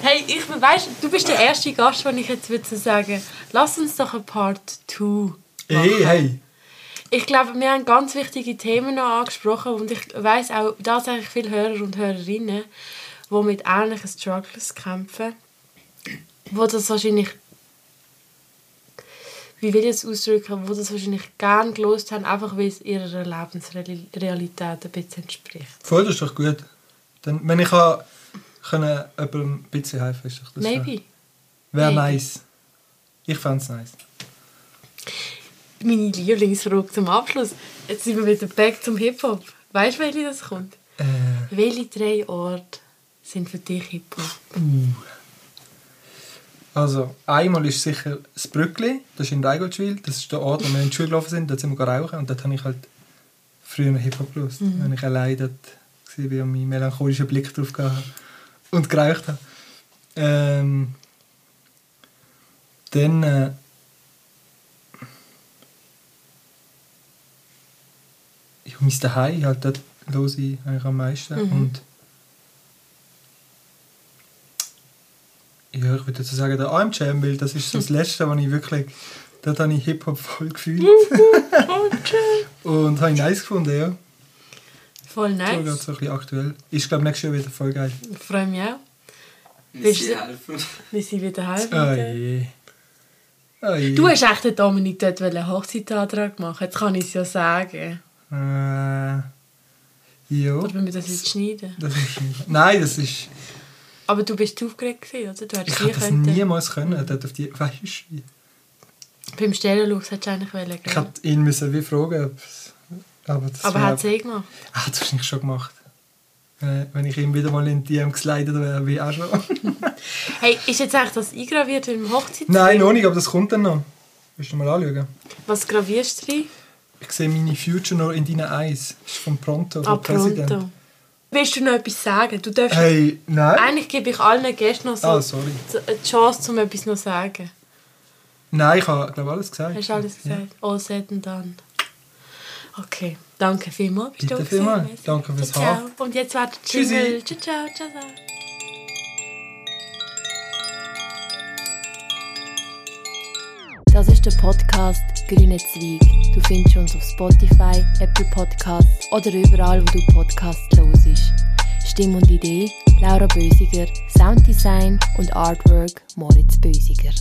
Hey, ich weißt, du bist der erste Gast, den ich jetzt würde sagen, lass uns doch ein Part 2 Hey, hey. Ich glaube, wir haben ganz wichtige Themen noch angesprochen und ich weiß auch, da sind eigentlich viele Hörer und Hörerinnen, die mit ähnlichen Struggles kämpfen, wo das wahrscheinlich, wie will ich es ausdrücken, wo das wahrscheinlich gern gelost haben, einfach weil es ihrer Lebensrealität ein bisschen entspricht. Voll, das ist doch gut. Dann, wenn ich kann, können jemandem ein bisschen helfen das Maybe. Wäre nice. Ich fände es nice. Meine Lieblingsfrage zum Abschluss. Jetzt sind wir wieder back zum Hip-Hop. Weißt du, welche das kommt? Äh, Welche drei Orte sind für dich Hip-Hop? uh. Also, einmal ist sicher das Brückli, das ist in Reigoldswil. Das ist der Ort, wo wir in die Schule gelaufen sind. Dort sind wir rauchen und dort habe ich halt früher Hip-Hop gehört. Wenn ich allein dort war und meinen melancholischen Blick drauf gehabt habe und geraucht habe. Ähm, dann... Äh, ja, mein Daheim, halt dort höre ich eigentlich am meisten. Mhm. Und ja, ich würde dazu sagen, der AM Jam, weil das ist so das Letzte, was ich wirklich, dort habe ich Hip-Hop voll gefühlt. Und habe ich nice gefunden, ja. Voll So gerade nice. so ein bisschen aktuell. Ist, glaube ich, nächstes Jahr wieder voll geil. Ich freue mich auch. Helfen? Wir sind wieder. Oh je. Oh je. Du hast echt den Dominik dort einen Hochzeitantrag machen Jetzt kann ich es ja sagen. Äh, ja. Oder wenn wir das jetzt schneiden. Das ist. Nein, das ist. Aber du bist aufgeregt gewesen, oder? Du hättest Ich hätte das können. niemals können. Dort auf die, weißt du, wie? Beim Stellenlux hättest du eigentlich wollen, Ich gell? hätte ihn müssen wie fragen, ob es- aber Aber hat es eh gemacht. Ah, das hast du nicht schon gemacht. Äh, wenn ich ihm wieder mal in die DM geslidet wäre, wie auch schon. Hey, ist jetzt eigentlich das eingraviert im Hochzeitsfilm? Nein, noch nicht, aber das kommt dann noch. Willst du mal anschauen? Was gravierst du rein? Ich sehe meine Future noch in deinen Eyes. Das ist von Pronto, Ah, von Präsident. pronto. Willst du noch etwas sagen? Du darfst... Hey, nein. Eigentlich gebe ich allen Gästen noch so Ah, sorry. die Chance, um etwas noch zu sagen. Nein, ich habe glaube alles gesagt. Hast du alles gesagt? All said and done. Okay, danke vielmals. Bist Bitte vielmals. Danke fürs ciao, Haben. ciao. Und jetzt war der Tschüssi. Ciao, ciao. ciao. Das ist der Podcast Grüne Zweig. Du findest uns auf Spotify, Apple Podcasts oder überall, wo du Podcasts hörst. Stimme und Idee Laura Bösiger, Sounddesign und Artwork Moritz Bösiger.